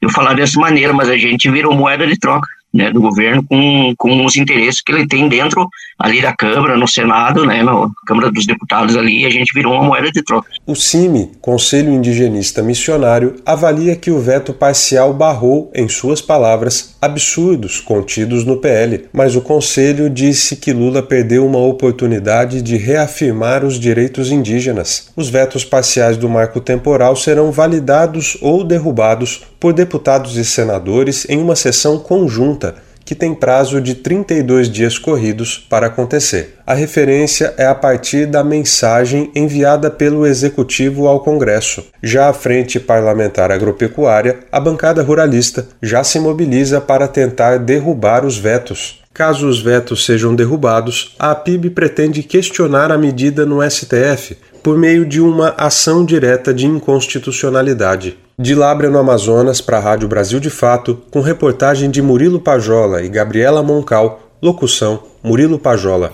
eu falar dessa maneira, mas a gente virou moeda de troca. Né, do governo com, com os interesses que ele tem dentro ali da Câmara, no Senado, né, na Câmara dos Deputados ali, a gente virou uma moeda de troca. O CIMI, Conselho Indigenista Missionário, avalia que o veto parcial barrou, em suas palavras, absurdos contidos no PL, mas o Conselho disse que Lula perdeu uma oportunidade de reafirmar os direitos indígenas. Os vetos parciais do marco temporal serão validados ou derrubados por deputados e senadores em uma sessão conjunta que tem prazo de 32 dias corridos para acontecer. A referência é a partir da mensagem enviada pelo Executivo ao Congresso. Já a Frente Parlamentar Agropecuária, a bancada ruralista já se mobiliza para tentar derrubar os vetos. Caso os vetos sejam derrubados, a APIB pretende questionar a medida no STF por meio de uma ação direta de inconstitucionalidade. De Lábrea, no Amazonas, para a Rádio Brasil de Fato, com reportagem de Murilo Pajola e Gabriela Moncal, locução Murilo Pajola.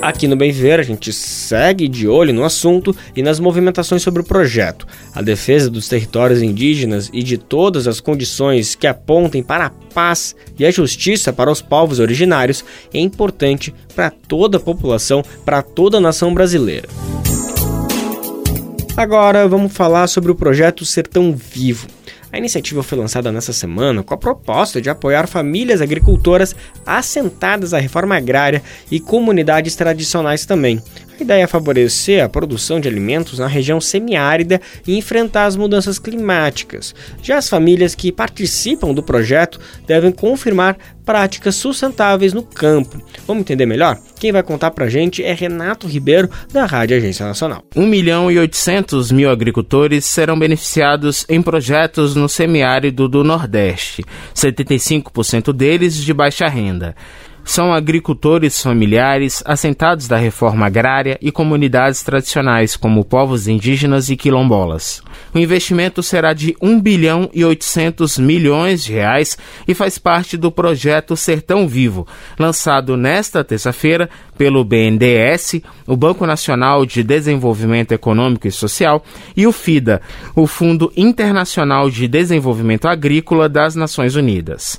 Aqui no Bem Ver, a gente segue de olho no assunto e nas movimentações sobre o projeto. A defesa dos territórios indígenas e de todas as condições que apontem para a paz e a justiça para os povos originários é importante para toda a população, para toda a nação brasileira. Agora vamos falar sobre o projeto Sertão Vivo. A iniciativa foi lançada nessa semana com a proposta de apoiar famílias agricultoras assentadas à reforma agrária e comunidades tradicionais também, a ideia é favorecer a produção de alimentos na região semiárida e enfrentar as mudanças climáticas. Já as famílias que participam do projeto devem confirmar práticas sustentáveis no campo. Vamos entender melhor? Quem vai contar pra gente é Renato Ribeiro, da Rádio Agência Nacional. 1 milhão e 800 mil agricultores serão beneficiados em projetos no semiárido do Nordeste, 75% deles de baixa renda são agricultores familiares assentados da reforma agrária e comunidades tradicionais como povos indígenas e quilombolas. O investimento será de 1 bilhão e 800 milhões de reais e faz parte do projeto Sertão Vivo, lançado nesta terça-feira pelo BNDES, o Banco Nacional de Desenvolvimento Econômico e Social, e o FIDA, o Fundo Internacional de Desenvolvimento Agrícola das Nações Unidas.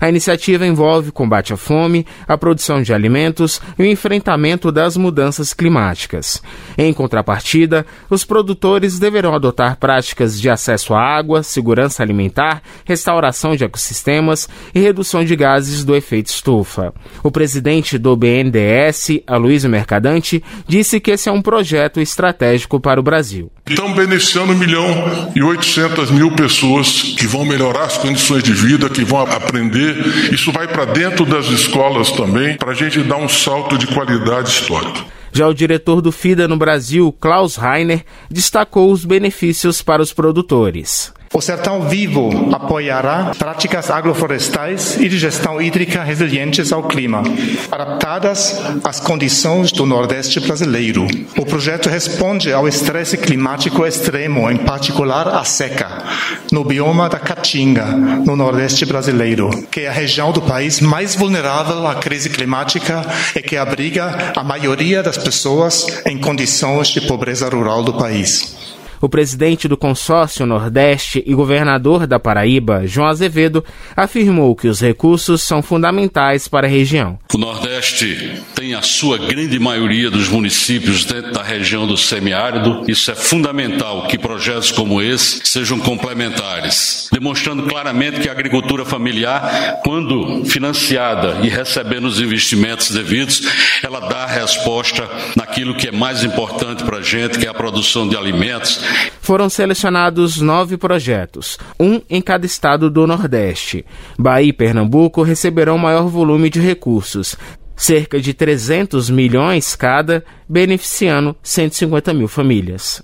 A iniciativa envolve combate à fome, a produção de alimentos e o enfrentamento das mudanças climáticas. Em contrapartida, os produtores deverão adotar práticas de acesso à água, segurança alimentar, restauração de ecossistemas e redução de gases do efeito estufa. O presidente do BNDES, Aloysio Mercadante, disse que esse é um projeto estratégico para o Brasil. Estamos beneficiando 1 milhão e 800 mil pessoas que vão melhorar as condições de vida, que vão aprender. Isso vai para dentro das escolas também, para a gente dar um salto de qualidade histórica. Já o diretor do FIDA no Brasil, Klaus Reiner, destacou os benefícios para os produtores. O Sertão Vivo apoiará práticas agroflorestais e de gestão hídrica resilientes ao clima, adaptadas às condições do Nordeste brasileiro. O projeto responde ao estresse climático extremo, em particular a seca, no bioma da Caatinga, no Nordeste brasileiro, que é a região do país mais vulnerável à crise climática e que abriga a maioria das pessoas em condições de pobreza rural do país. O presidente do consórcio Nordeste e governador da Paraíba, João Azevedo, afirmou que os recursos são fundamentais para a região. O Nordeste tem a sua grande maioria dos municípios dentro da região do semiárido. Isso é fundamental que projetos como esse sejam complementares, demonstrando claramente que a agricultura familiar, quando financiada e recebendo os investimentos devidos, ela dá resposta naquilo que é mais importante para a gente, que é a produção de alimentos, foram selecionados nove projetos, um em cada estado do Nordeste. Bahia e Pernambuco receberão maior volume de recursos, cerca de 300 milhões cada, beneficiando 150 mil famílias.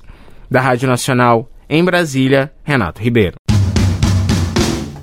Da Rádio Nacional, em Brasília, Renato Ribeiro.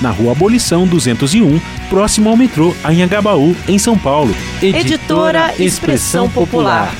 na Rua Abolição 201, próximo ao metrô Anhangabaú, em São Paulo. Editora Expressão Popular.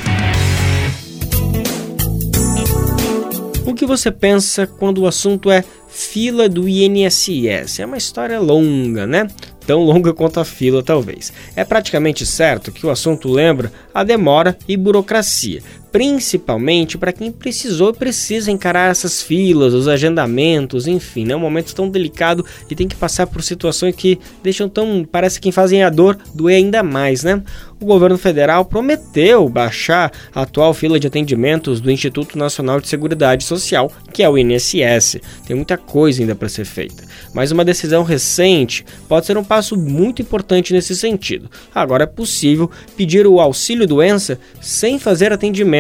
O que você pensa quando o assunto é fila do INSS? É uma história longa, né? Tão longa quanto a fila, talvez. É praticamente certo que o assunto lembra a demora e burocracia, principalmente para quem precisou e precisa encarar essas filas, os agendamentos, enfim, é né? um momento tão delicado e tem que passar por situações que deixam tão, parece que fazem a dor doer ainda mais, né? O governo federal prometeu baixar a atual fila de atendimentos do Instituto Nacional de Seguridade Social, que é o INSS. Tem muita coisa ainda para ser feita, mas uma decisão recente pode ser um passo muito importante nesse sentido. Agora é possível pedir o auxílio doença sem fazer atendimento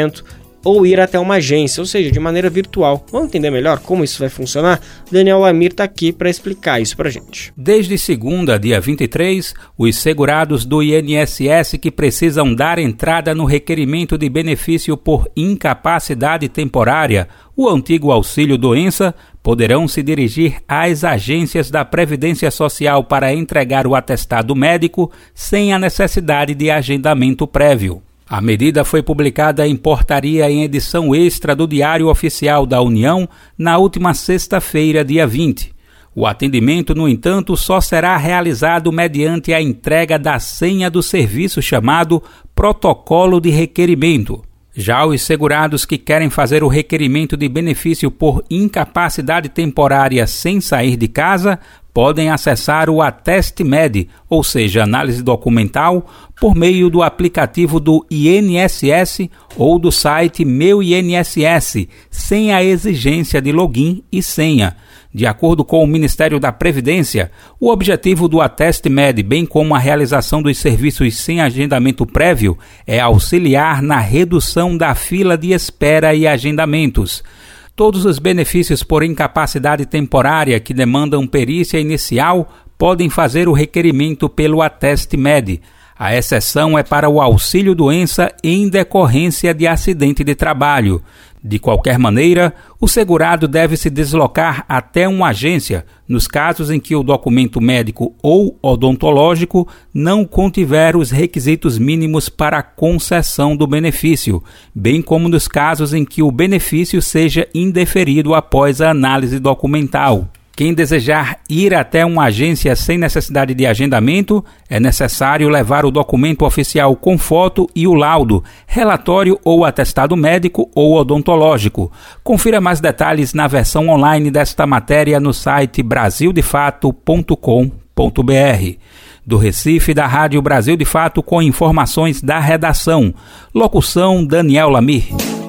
ou ir até uma agência, ou seja, de maneira virtual. Vamos entender melhor como isso vai funcionar? Daniel Lamir está aqui para explicar isso para gente. Desde segunda, dia 23, os segurados do INSS que precisam dar entrada no requerimento de benefício por incapacidade temporária, o antigo auxílio doença, poderão se dirigir às agências da Previdência Social para entregar o atestado médico sem a necessidade de agendamento prévio. A medida foi publicada em portaria em edição extra do Diário Oficial da União na última sexta-feira, dia 20. O atendimento, no entanto, só será realizado mediante a entrega da senha do serviço chamado Protocolo de Requerimento. Já os segurados que querem fazer o requerimento de benefício por incapacidade temporária sem sair de casa podem acessar o Ateste Med, ou seja, análise documental, por meio do aplicativo do INSS ou do site Meu INSS, sem a exigência de login e senha. De acordo com o Ministério da Previdência, o objetivo do Ateste Med, bem como a realização dos serviços sem agendamento prévio, é auxiliar na redução da fila de espera e agendamentos. Todos os benefícios por incapacidade temporária que demandam perícia inicial podem fazer o requerimento pelo Ateste Med. A exceção é para o auxílio doença em decorrência de acidente de trabalho. De qualquer maneira, o segurado deve se deslocar até uma agência nos casos em que o documento médico ou odontológico não contiver os requisitos mínimos para a concessão do benefício, bem como nos casos em que o benefício seja indeferido após a análise documental. Quem desejar ir até uma agência sem necessidade de agendamento, é necessário levar o documento oficial com foto e o laudo, relatório ou atestado médico ou odontológico. Confira mais detalhes na versão online desta matéria no site brasildefato.com.br. Do Recife, da Rádio Brasil de Fato, com informações da redação. Locução Daniel Lamir.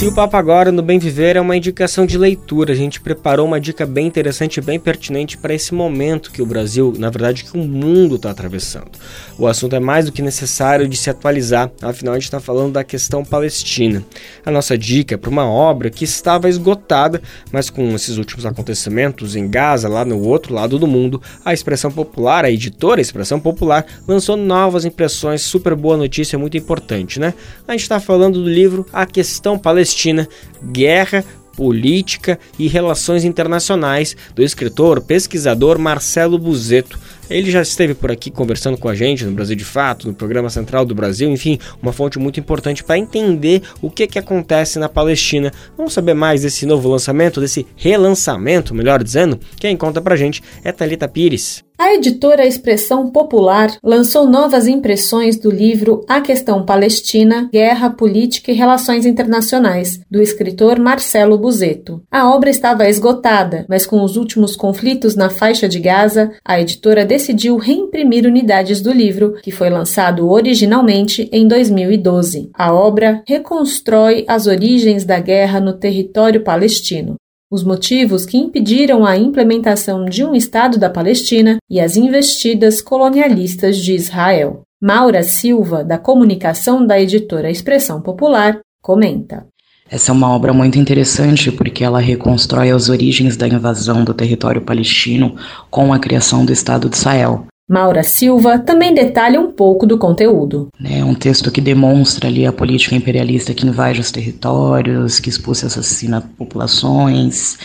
E o papo agora no Bem Viver é uma indicação de leitura. A gente preparou uma dica bem interessante e bem pertinente para esse momento que o Brasil, na verdade, que o mundo está atravessando. O assunto é mais do que necessário de se atualizar, afinal, a gente está falando da questão palestina. A nossa dica é para uma obra que estava esgotada, mas com esses últimos acontecimentos em Gaza, lá no outro lado do mundo, a Expressão Popular, a editora Expressão Popular, lançou novas impressões. Super boa notícia, muito importante, né? A gente está falando do livro A Questão Palestina Palestina, Guerra, Política e Relações Internacionais, do escritor, pesquisador Marcelo Buzeto. Ele já esteve por aqui conversando com a gente no Brasil de Fato, no programa Central do Brasil, enfim, uma fonte muito importante para entender o que, que acontece na Palestina. Vamos saber mais desse novo lançamento, desse relançamento, melhor dizendo? Quem conta pra gente é Talita Pires. A editora Expressão Popular lançou novas impressões do livro A Questão Palestina, Guerra, Política e Relações Internacionais, do escritor Marcelo Buzeto. A obra estava esgotada, mas com os últimos conflitos na faixa de Gaza, a editora decidiu reimprimir unidades do livro, que foi lançado originalmente em 2012. A obra reconstrói as origens da guerra no território palestino os motivos que impediram a implementação de um Estado da Palestina e as investidas colonialistas de Israel. Maura Silva, da comunicação da editora Expressão Popular, comenta. Essa é uma obra muito interessante porque ela reconstrói as origens da invasão do território palestino com a criação do Estado de Israel. Maura Silva também detalha um pouco do conteúdo. É um texto que demonstra ali a política imperialista que invade os territórios, que expulsa e assassina populações,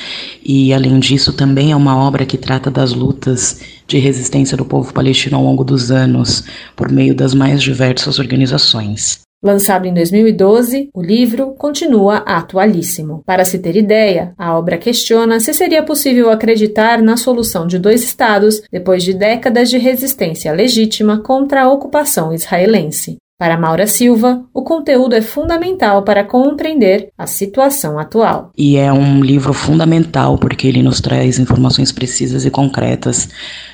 e além disso também é uma obra que trata das lutas de resistência do povo palestino ao longo dos anos, por meio das mais diversas organizações. Lançado em 2012, o livro continua atualíssimo. Para se ter ideia, a obra questiona se seria possível acreditar na solução de dois estados depois de décadas de resistência legítima contra a ocupação israelense. Para Maura Silva, o conteúdo é fundamental para compreender a situação atual. E é um livro fundamental porque ele nos traz informações precisas e concretas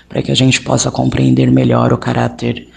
para que a gente possa compreender melhor o caráter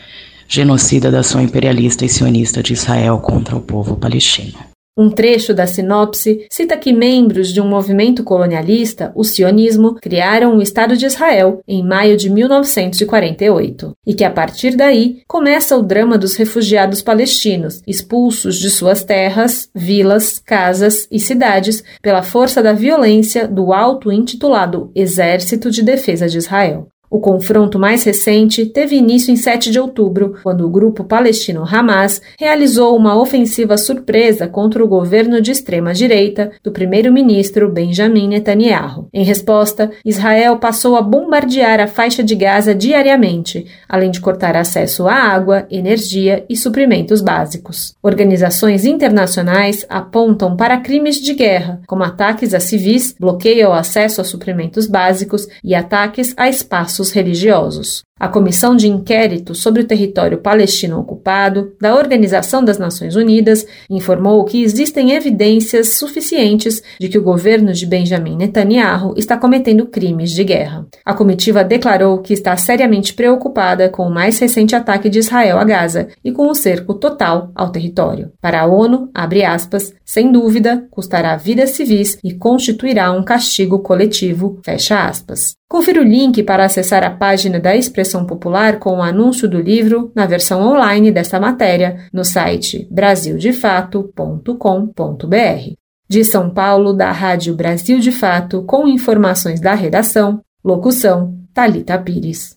genocida da ação imperialista e sionista de Israel contra o povo palestino. Um trecho da sinopse cita que membros de um movimento colonialista, o sionismo, criaram o Estado de Israel em maio de 1948 e que a partir daí começa o drama dos refugiados palestinos, expulsos de suas terras, vilas, casas e cidades pela força da violência do auto-intitulado Exército de Defesa de Israel. O confronto mais recente teve início em 7 de outubro, quando o grupo palestino Hamas realizou uma ofensiva surpresa contra o governo de extrema-direita do primeiro-ministro Benjamin Netanyahu. Em resposta, Israel passou a bombardear a faixa de Gaza diariamente, além de cortar acesso à água, energia e suprimentos básicos. Organizações internacionais apontam para crimes de guerra, como ataques a civis, bloqueio ao acesso a suprimentos básicos e ataques a espaços religiosos. A Comissão de Inquérito sobre o Território Palestino Ocupado da Organização das Nações Unidas informou que existem evidências suficientes de que o governo de Benjamin Netanyahu está cometendo crimes de guerra. A comitiva declarou que está seriamente preocupada com o mais recente ataque de Israel a Gaza e com o cerco total ao território. Para a ONU, abre aspas, sem dúvida, custará vidas civis e constituirá um castigo coletivo, fecha aspas. Confira o link para acessar a página da Expressão Popular com o anúncio do livro na versão online desta matéria no site brasildefato.com.br. De São Paulo, da Rádio Brasil de Fato, com informações da redação, locução Talita Pires.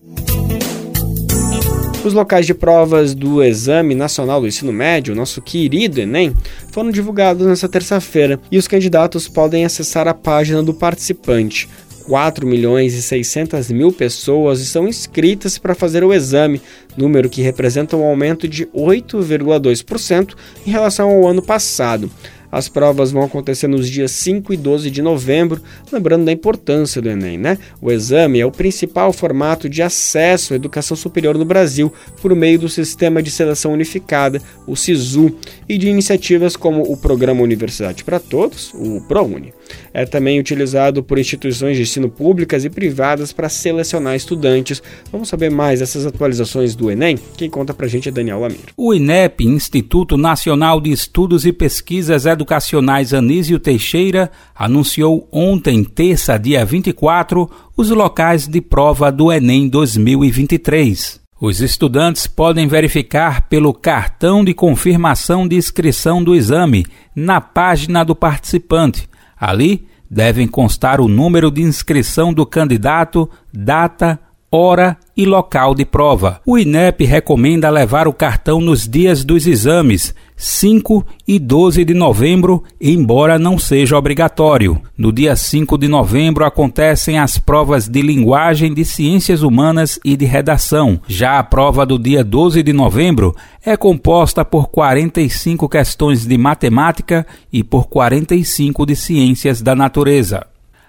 Os locais de provas do Exame Nacional do Ensino Médio, nosso querido Enem, foram divulgados nesta terça-feira e os candidatos podem acessar a página do participante 4 milhões e 600 mil pessoas estão inscritas para fazer o exame, número que representa um aumento de 8,2% em relação ao ano passado. As provas vão acontecer nos dias 5 e 12 de novembro, lembrando da importância do Enem, né? O exame é o principal formato de acesso à educação superior no Brasil por meio do Sistema de Seleção Unificada, o SISU, e de iniciativas como o Programa Universidade para Todos, o ProUni. É também utilizado por instituições de ensino públicas e privadas para selecionar estudantes. Vamos saber mais dessas atualizações do Enem? Quem conta pra gente é Daniel Lamir. O INEP, Instituto Nacional de Estudos e Pesquisas Educacionais Anísio Teixeira, anunciou ontem, terça, dia 24, os locais de prova do Enem 2023. Os estudantes podem verificar pelo cartão de confirmação de inscrição do exame na página do participante Ali devem constar o número de inscrição do candidato, data, hora e local de prova. O INEP recomenda levar o cartão nos dias dos exames, 5 e 12 de novembro, embora não seja obrigatório. No dia 5 de novembro acontecem as provas de linguagem de ciências humanas e de redação. Já a prova do dia 12 de novembro é composta por 45 questões de matemática e por 45 de ciências da natureza.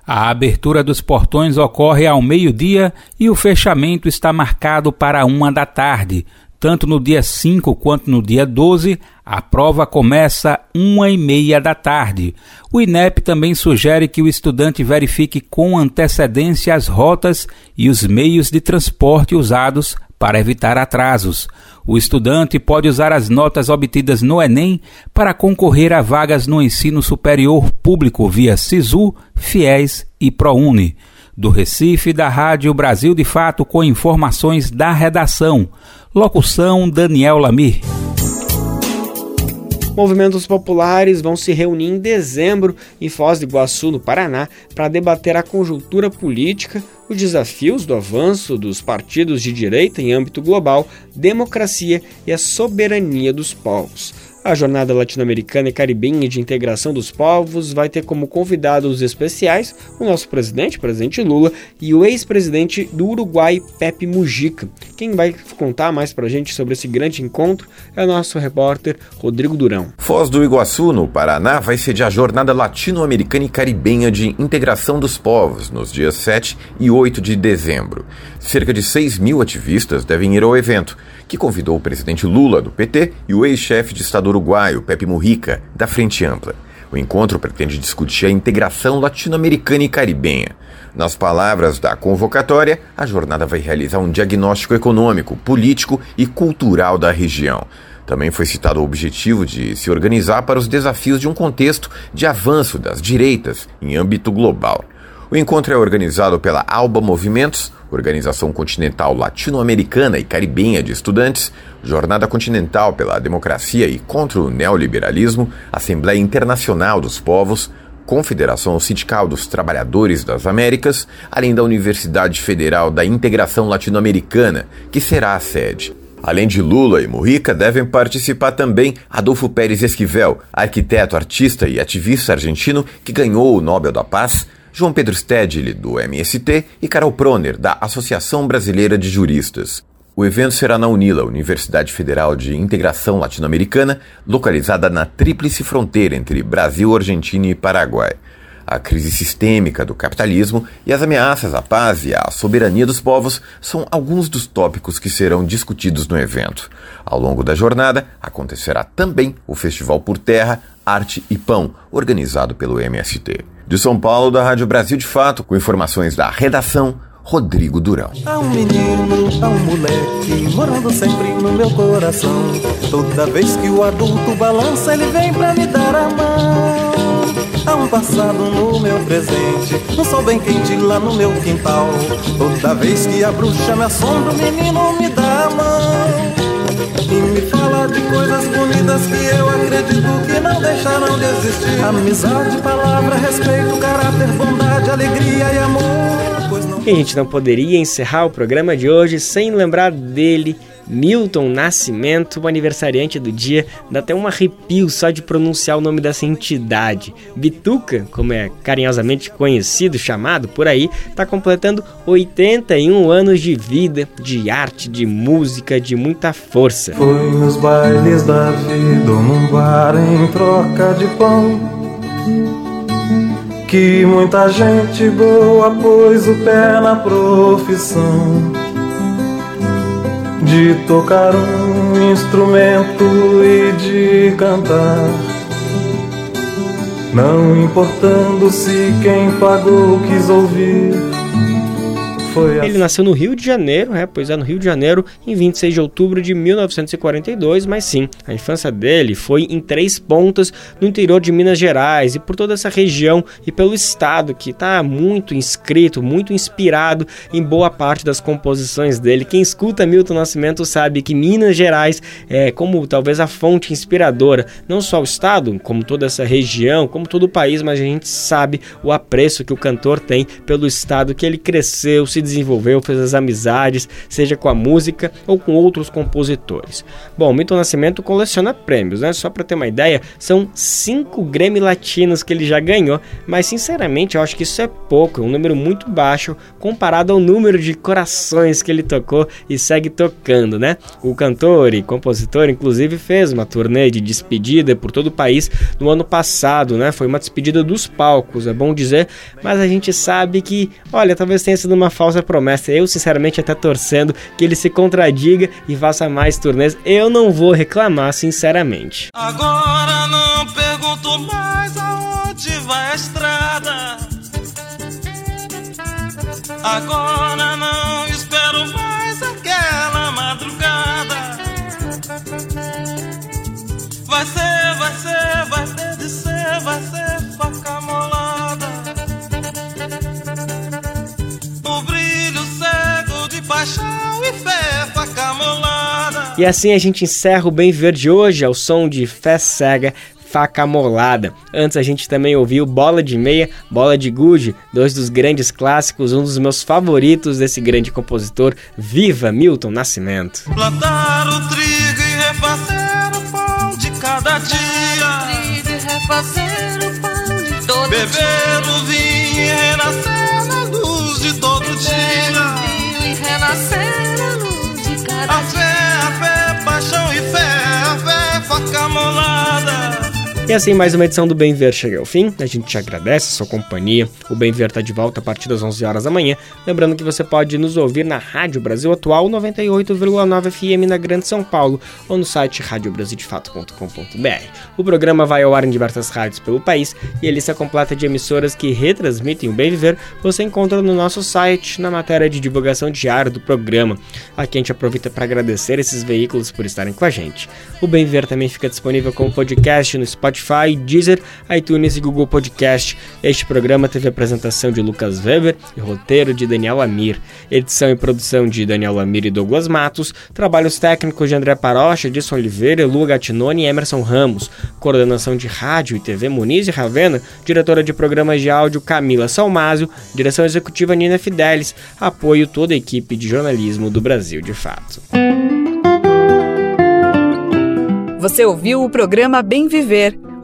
A abertura dos portões ocorre ao meio-dia e o fechamento está marcado para uma da tarde. Tanto no dia 5 quanto no dia 12, a prova começa uma e meia da tarde. O INEP também sugere que o estudante verifique com antecedência as rotas e os meios de transporte usados para evitar atrasos. O estudante pode usar as notas obtidas no Enem para concorrer a vagas no ensino superior público via SISU, FIES e ProUni. Do Recife, da Rádio Brasil de Fato, com informações da redação. Locução Daniel Lamir. Movimentos populares vão se reunir em dezembro em Foz do Iguaçu, no Paraná, para debater a conjuntura política, os desafios do avanço dos partidos de direita em âmbito global, democracia e a soberania dos povos. A Jornada Latino-Americana e Caribenha de Integração dos Povos vai ter como convidados especiais o nosso presidente, presidente Lula, e o ex-presidente do Uruguai, Pepe Mujica. Quem vai contar mais pra gente sobre esse grande encontro é o nosso repórter Rodrigo Durão. Foz do Iguaçu, no Paraná, vai sediar a Jornada Latino-Americana e Caribenha de Integração dos Povos, nos dias 7 e 8 de dezembro. Cerca de 6 mil ativistas devem ir ao evento, que convidou o presidente Lula, do PT, e o ex-chefe de Estado uruguaio, Pepe Mujica, da Frente Ampla. O encontro pretende discutir a integração latino-americana e caribenha. Nas palavras da convocatória, a jornada vai realizar um diagnóstico econômico, político e cultural da região. Também foi citado o objetivo de se organizar para os desafios de um contexto de avanço das direitas em âmbito global. O encontro é organizado pela Alba Movimentos, Organização Continental Latino-Americana e Caribenha de Estudantes, Jornada Continental pela Democracia e contra o Neoliberalismo, Assembleia Internacional dos Povos, Confederação Sindical dos Trabalhadores das Américas, além da Universidade Federal da Integração Latino-Americana, que será a sede. Além de Lula e Mujica, devem participar também Adolfo Pérez Esquivel, arquiteto, artista e ativista argentino que ganhou o Nobel da Paz, João Pedro Stedley, do MST, e Carol Proner, da Associação Brasileira de Juristas. O evento será na UNILA, Universidade Federal de Integração Latino-Americana, localizada na tríplice fronteira entre Brasil, Argentina e Paraguai. A crise sistêmica do capitalismo e as ameaças à paz e à soberania dos povos são alguns dos tópicos que serão discutidos no evento. Ao longo da jornada, acontecerá também o Festival por Terra, Arte e Pão, organizado pelo MST. De São Paulo, da Rádio Brasil de Fato, com informações da redação, Rodrigo Durão. Há um menino, há um moleque, morando sempre no meu coração. Toda vez que o adulto balança, ele vem pra me dar a mão. Há um passado no meu presente, um sol bem quente lá no meu quintal. Toda vez que a bruxa me assombra, o menino me dá a mão. E me fala de coisas bonitas que eu acredito que não deixarão de existir. Amizade, palavra, respeito, caráter, bondade, alegria e amor. E a gente não poderia encerrar o programa de hoje sem lembrar dele Milton Nascimento, o aniversariante do dia, dá até um arrepio só de pronunciar o nome dessa entidade. Bituca, como é carinhosamente conhecido, chamado por aí, está completando 81 anos de vida, de arte, de música, de muita força. Foi nos bailes da vida, num bar em troca de pão. Que muita gente boa pôs o pé na profissão de tocar um instrumento e de cantar. Não importando se quem pagou quis ouvir ele nasceu no Rio de Janeiro, é, pois é, no Rio de Janeiro, em 26 de outubro de 1942, mas sim, a infância dele foi em Três Pontas, no interior de Minas Gerais, e por toda essa região e pelo estado, que está muito inscrito, muito inspirado em boa parte das composições dele. Quem escuta Milton Nascimento sabe que Minas Gerais é como talvez a fonte inspiradora, não só o estado, como toda essa região, como todo o país, mas a gente sabe o apreço que o cantor tem pelo estado que ele cresceu, se desenvolveu, fez as amizades, seja com a música ou com outros compositores. Bom, Milton Nascimento coleciona prêmios, né? Só para ter uma ideia, são cinco Grammy Latinos que ele já ganhou, mas sinceramente eu acho que isso é pouco, é um número muito baixo comparado ao número de corações que ele tocou e segue tocando, né? O cantor e compositor, inclusive, fez uma turnê de despedida por todo o país no ano passado, né? Foi uma despedida dos palcos, é bom dizer, mas a gente sabe que, olha, talvez tenha sido uma falsa promessa. Eu, sinceramente, até torcendo que ele se contradiga e faça mais turnês. Eu não vou reclamar, sinceramente. Agora não pergunto mais aonde vai a estrada. Agora não espero mais aquela madrugada. Vai ser, vai ser, vai ter de ser, vai ser faca molada. E assim a gente encerra o Bem Verde hoje ao som de Fé Cega, Faca Molada. Antes a gente também ouviu Bola de Meia, Bola de Gude, dois dos grandes clássicos, um dos meus favoritos desse grande compositor, Viva Milton Nascimento. Plantar o trigo e refazer o pão de cada dia. Beber o vinho e renascer na luz de todo dia. Paixão e fé, fé, faca molada. E assim, mais uma edição do Bem Ver chega ao fim. A gente te agradece a sua companhia. O Bem Ver está de volta a partir das 11 horas da manhã. Lembrando que você pode nos ouvir na Rádio Brasil Atual 98,9 FM na Grande São Paulo ou no site radiobrasildefato.com.br. O programa vai ao ar em diversas rádios pelo país e a lista completa de emissoras que retransmitem o Bem Viver você encontra no nosso site, na matéria de divulgação diária do programa. Aqui a gente aproveita para agradecer esses veículos por estarem com a gente. O Bem Viver também fica disponível como podcast no Spotify Spotify, Deezer, iTunes e Google Podcast. Este programa teve apresentação de Lucas Weber e roteiro de Daniel Amir, edição e produção de Daniel Amir e Douglas Matos, trabalhos técnicos de André Parocha, Edson Oliveira, Lu Gatinoni e Emerson Ramos, coordenação de rádio e TV Muniz e Ravena, diretora de programas de áudio Camila Salmásio, direção executiva Nina Fidelis, apoio toda a equipe de jornalismo do Brasil de Fato. Você ouviu o programa Bem Viver